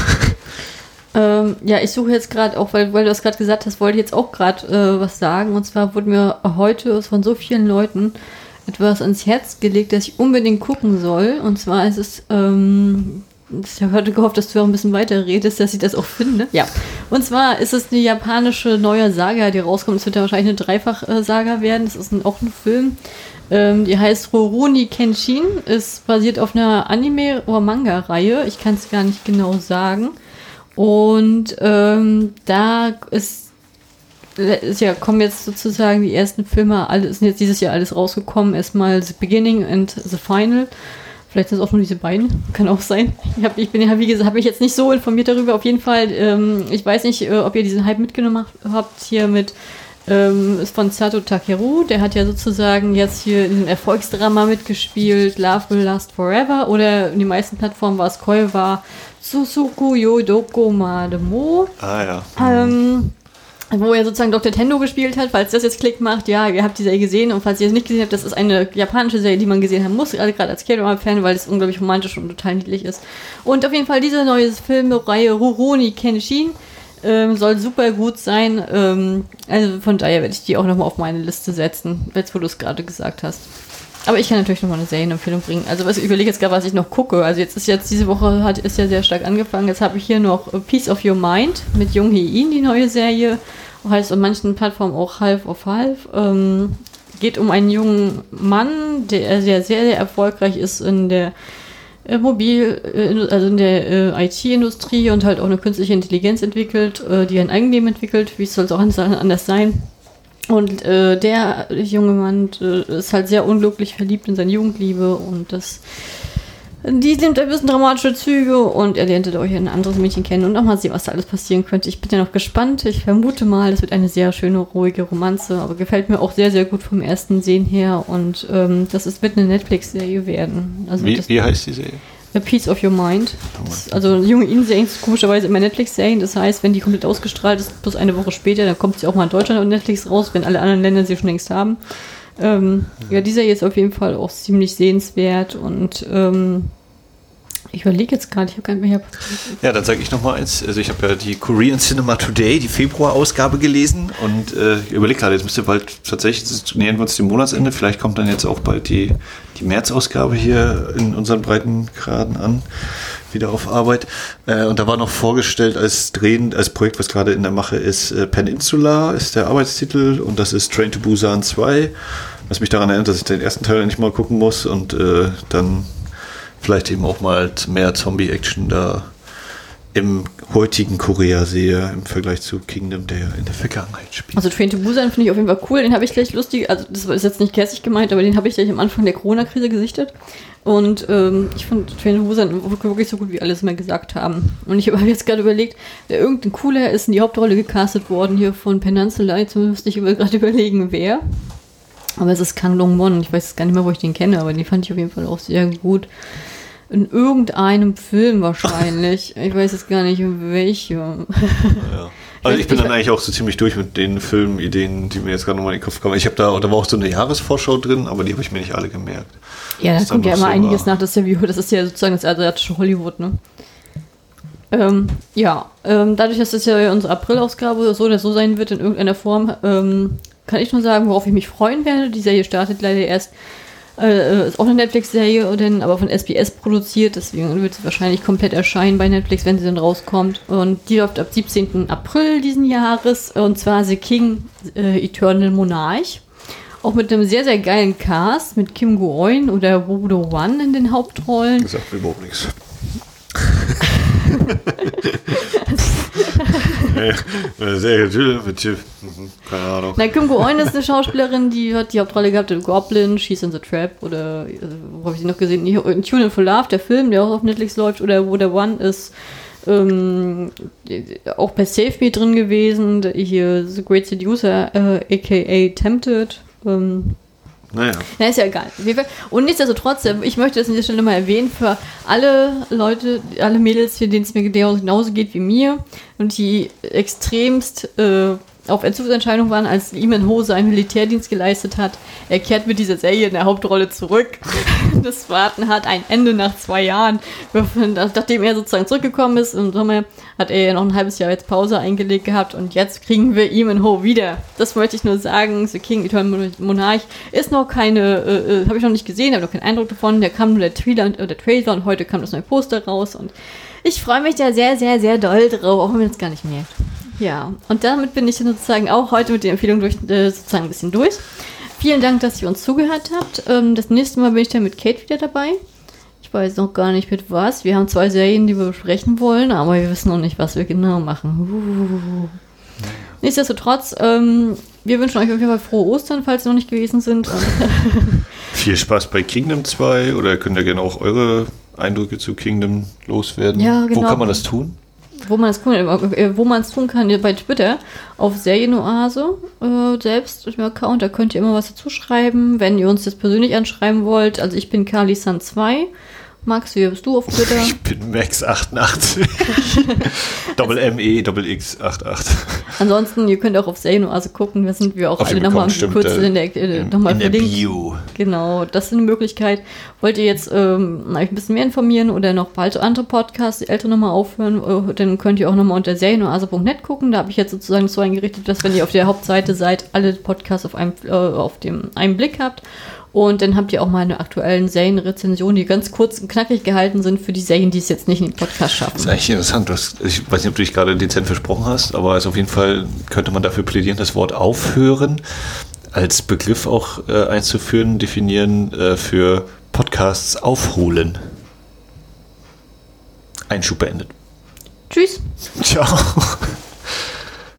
Ähm, ja, ich suche jetzt gerade auch, weil, weil du das gerade gesagt hast, wollte ich jetzt auch gerade äh, was sagen. Und zwar wurde mir heute von so vielen Leuten etwas ans Herz gelegt, das ich unbedingt gucken soll. Und zwar ist es, ähm, ich heute gehofft, dass du auch ein bisschen weiter redest, dass ich das auch finde. Ja. Und zwar ist es eine japanische neue Saga, die rauskommt. Es wird ja wahrscheinlich eine Dreifach-Saga werden. Es ist ein, auch ein Film. Ähm, die heißt Roroni Kenshin, ist basiert auf einer Anime- oder Manga-Reihe. Ich kann es gar nicht genau sagen. Und ähm, da ist, ist ja, kommen jetzt sozusagen die ersten Filme, alle sind jetzt dieses Jahr alles rausgekommen. Erstmal The Beginning and The Final. Vielleicht sind es auch nur diese beiden, kann auch sein. Ich, hab, ich bin ja, wie gesagt, habe mich jetzt nicht so informiert darüber. Auf jeden Fall, ähm, ich weiß nicht, äh, ob ihr diesen Hype mitgenommen habt hier mit ähm, ist von Sato Takeru. Der hat ja sozusagen jetzt hier in diesem Erfolgsdrama mitgespielt, Love Will Last Forever. Oder in den meisten Plattformen war es Koi war Susuku Yodoko Mademo. Ah ja. Ähm, wo er sozusagen Dr. Tendo gespielt hat, falls das jetzt Klick macht, ja, ihr habt die Serie gesehen und falls ihr es nicht gesehen habt, das ist eine japanische Serie, die man gesehen haben muss, gerade als K-Drama-Fan, weil es unglaublich romantisch und total niedlich ist. Und auf jeden Fall diese neue Filmreihe Rurouni Kenshin ähm, soll super gut sein. Ähm, also von daher werde ich die auch nochmal auf meine Liste setzen, jetzt wo du es gerade gesagt hast. Aber ich kann natürlich nochmal eine Serienempfehlung bringen. Also was ich überlege jetzt gerade, was ich noch gucke. Also jetzt ist jetzt diese Woche hat ist ja sehr stark angefangen. Jetzt habe ich hier noch A Piece of Your Mind mit Jung Hee-in, die neue Serie. Heißt auf manchen Plattformen auch Half of Half. Ähm, geht um einen jungen Mann, der sehr, sehr, sehr erfolgreich ist in der äh, Mobil, äh, also in der äh, IT-Industrie und halt auch eine künstliche Intelligenz entwickelt, äh, die ein Eigenleben entwickelt, wie soll es auch anders sein. Und äh, der junge Mann äh, ist halt sehr unglücklich verliebt in seine Jugendliebe und das die nimmt ein bisschen dramatische Züge und er lernt euch ein anderes Mädchen kennen und auch mal sehen, was da alles passieren könnte. Ich bin ja noch gespannt. Ich vermute mal, es wird eine sehr schöne, ruhige Romanze, aber gefällt mir auch sehr, sehr gut vom ersten Sehen her und ähm, das ist, wird eine Netflix-Serie werden. Also wie, wie heißt die Serie? A Piece of Your Mind. Das, also junge Ihnen-Serien ist komischerweise immer Netflix-Serien. Das heißt, wenn die komplett ausgestrahlt ist, plus eine Woche später, dann kommt sie auch mal in Deutschland und Netflix raus, wenn alle anderen Länder sie schon längst haben. Ähm, ja, dieser hier ist auf jeden Fall auch ziemlich sehenswert und ähm, ich überlege jetzt gerade, ich habe gar nicht mehr. Ja, dann sage ich noch mal eins. Also ich habe ja die Korean Cinema Today, die Februar-Ausgabe gelesen und äh, überlege gerade, jetzt müsste bald tatsächlich, nähern wir uns dem Monatsende, vielleicht kommt dann jetzt auch bald die, die März-Ausgabe hier in unseren Breitengraden an, wieder auf Arbeit. Äh, und da war noch vorgestellt als Drehen, als Projekt, was gerade in der Mache ist, äh, Peninsula ist der Arbeitstitel und das ist Train to Busan 2, was mich daran erinnert, dass ich den ersten Teil nicht mal gucken muss und äh, dann vielleicht eben auch mal mehr Zombie-Action da im heutigen Korea sehe im Vergleich zu Kingdom, der in der Vergangenheit spielt. Also Train to Busan finde ich auf jeden Fall cool. Den habe ich gleich lustig, also das ist jetzt nicht kässig gemeint, aber den habe ich gleich am Anfang der Corona-Krise gesichtet. Und ähm, ich fand Train to Busan wirklich so gut, wie alles immer gesagt haben. Und ich habe jetzt gerade überlegt, irgendein Cooler ist in die Hauptrolle gecastet worden hier von. Jetzt müsste ich gerade überlegen, wer. Aber es ist Kang Long Won. Ich weiß gar nicht mehr, wo ich den kenne, aber den fand ich auf jeden Fall auch sehr gut in irgendeinem Film wahrscheinlich. ich weiß jetzt gar nicht, in welchem. Ja. Also ich bin dann eigentlich auch so ziemlich durch mit den Filmideen, die mir jetzt gerade nochmal in den Kopf kommen. Ich habe da, da war auch so eine Jahresvorschau drin, aber die habe ich mir nicht alle gemerkt. Ja, da kommt ja immer so einiges war. nach. Das ja, das ist ja sozusagen das asiatische Hollywood, ne? Ähm, ja, ähm, dadurch, dass das ja unsere April-Ausgabe so oder so sein wird in irgendeiner Form, ähm, kann ich nur sagen, worauf ich mich freuen werde. Die Serie startet leider erst äh, ist auch eine Netflix-Serie, aber von SBS produziert, deswegen wird sie wahrscheinlich komplett erscheinen bei Netflix, wenn sie dann rauskommt. Und die läuft ab 17. April diesen Jahres, und zwar The King äh, Eternal Monarch. Auch mit einem sehr, sehr geilen Cast, mit Kim Go-eun oder Wodo Wan in den Hauptrollen. Das sagt mir überhaupt nichts. Sehr gut, mit Schiff. Mhm, keine Ahnung. Na, Kim Go-eun ist eine Schauspielerin, die hat die Hauptrolle gehabt in Goblin, She's in the Trap oder äh, wo habe ich sie noch gesehen? In Tune for Love, der Film, der auch auf Netflix läuft oder wo der One ist. Ähm, auch bei Save Me drin gewesen, hier The Great Seducer, äh, aka Tempted. Ähm, naja. Na, ist ja egal. Und nichtsdestotrotz, äh, ich möchte das an dieser Stelle mal erwähnen, für alle Leute, alle Mädels, denen es mir genauso geht wie mir und die extremst äh, auf Entzugsentscheidung waren, als Iman Ho seinen Militärdienst geleistet hat. Er kehrt mit dieser Serie in der Hauptrolle zurück. Das Warten hat ein Ende nach zwei Jahren. Nachdem er sozusagen zurückgekommen ist im Sommer, hat er ja noch ein halbes Jahr jetzt Pause eingelegt gehabt und jetzt kriegen wir Iman Ho wieder. Das wollte ich nur sagen. The King Eternal Monarch ist noch keine, äh, äh habe ich noch nicht gesehen, habe noch keinen Eindruck davon. Da kam nur der Trailer, und, äh, der Trailer und heute kam das neue Poster raus und ich freue mich da sehr, sehr, sehr doll drauf, auch wenn man es gar nicht merkt. Ja, und damit bin ich sozusagen auch heute mit der Empfehlung durch, äh, sozusagen ein bisschen durch. Vielen Dank, dass ihr uns zugehört habt. Ähm, das nächste Mal bin ich dann mit Kate wieder dabei. Ich weiß noch gar nicht mit was. Wir haben zwei Serien, die wir besprechen wollen, aber wir wissen noch nicht, was wir genau machen. Uh. Nichtsdestotrotz, ähm, wir wünschen euch auf jeden Fall frohe Ostern, falls sie noch nicht gewesen sind. Viel Spaß bei Kingdom 2 oder könnt ihr gerne auch eure Eindrücke zu Kingdom loswerden. Ja, genau. Wo kann man das tun? Wo man es äh, wo man es tun kann, bei Twitter auf Serienoase äh, selbst im Account, da könnt ihr immer was dazu schreiben, wenn ihr uns jetzt persönlich anschreiben wollt. Also ich bin Kalisan2 Max, wie bist du auf Twitter? Ich bin Max88. Doppel M-E, Doppel X88. Ansonsten, ihr könnt auch auf Serienoase gucken, da sind wir auch auf alle nochmal kurz äh, in der, äh, nochmal in verlinkt. Der Bio. Genau, das ist eine Möglichkeit. Wollt ihr jetzt ähm, euch ein bisschen mehr informieren oder noch bald andere Podcasts, die ältere nochmal aufhören, äh, dann könnt ihr auch nochmal unter serienoase.net gucken. Da habe ich jetzt sozusagen so eingerichtet, dass wenn ihr auf der Hauptseite seid, alle Podcasts auf einem, äh, auf dem, einen Blick habt. Und dann habt ihr auch meine aktuellen Serienrezensionen, die ganz kurz und knackig gehalten sind für die Serien, die es jetzt nicht in den Podcast schaffen. Das ist eigentlich interessant. Ich weiß nicht, ob du dich gerade dezent versprochen hast, aber also auf jeden Fall könnte man dafür plädieren, das Wort aufhören als Begriff auch äh, einzuführen, definieren äh, für Podcasts aufholen. Einschub beendet. Tschüss. Ciao.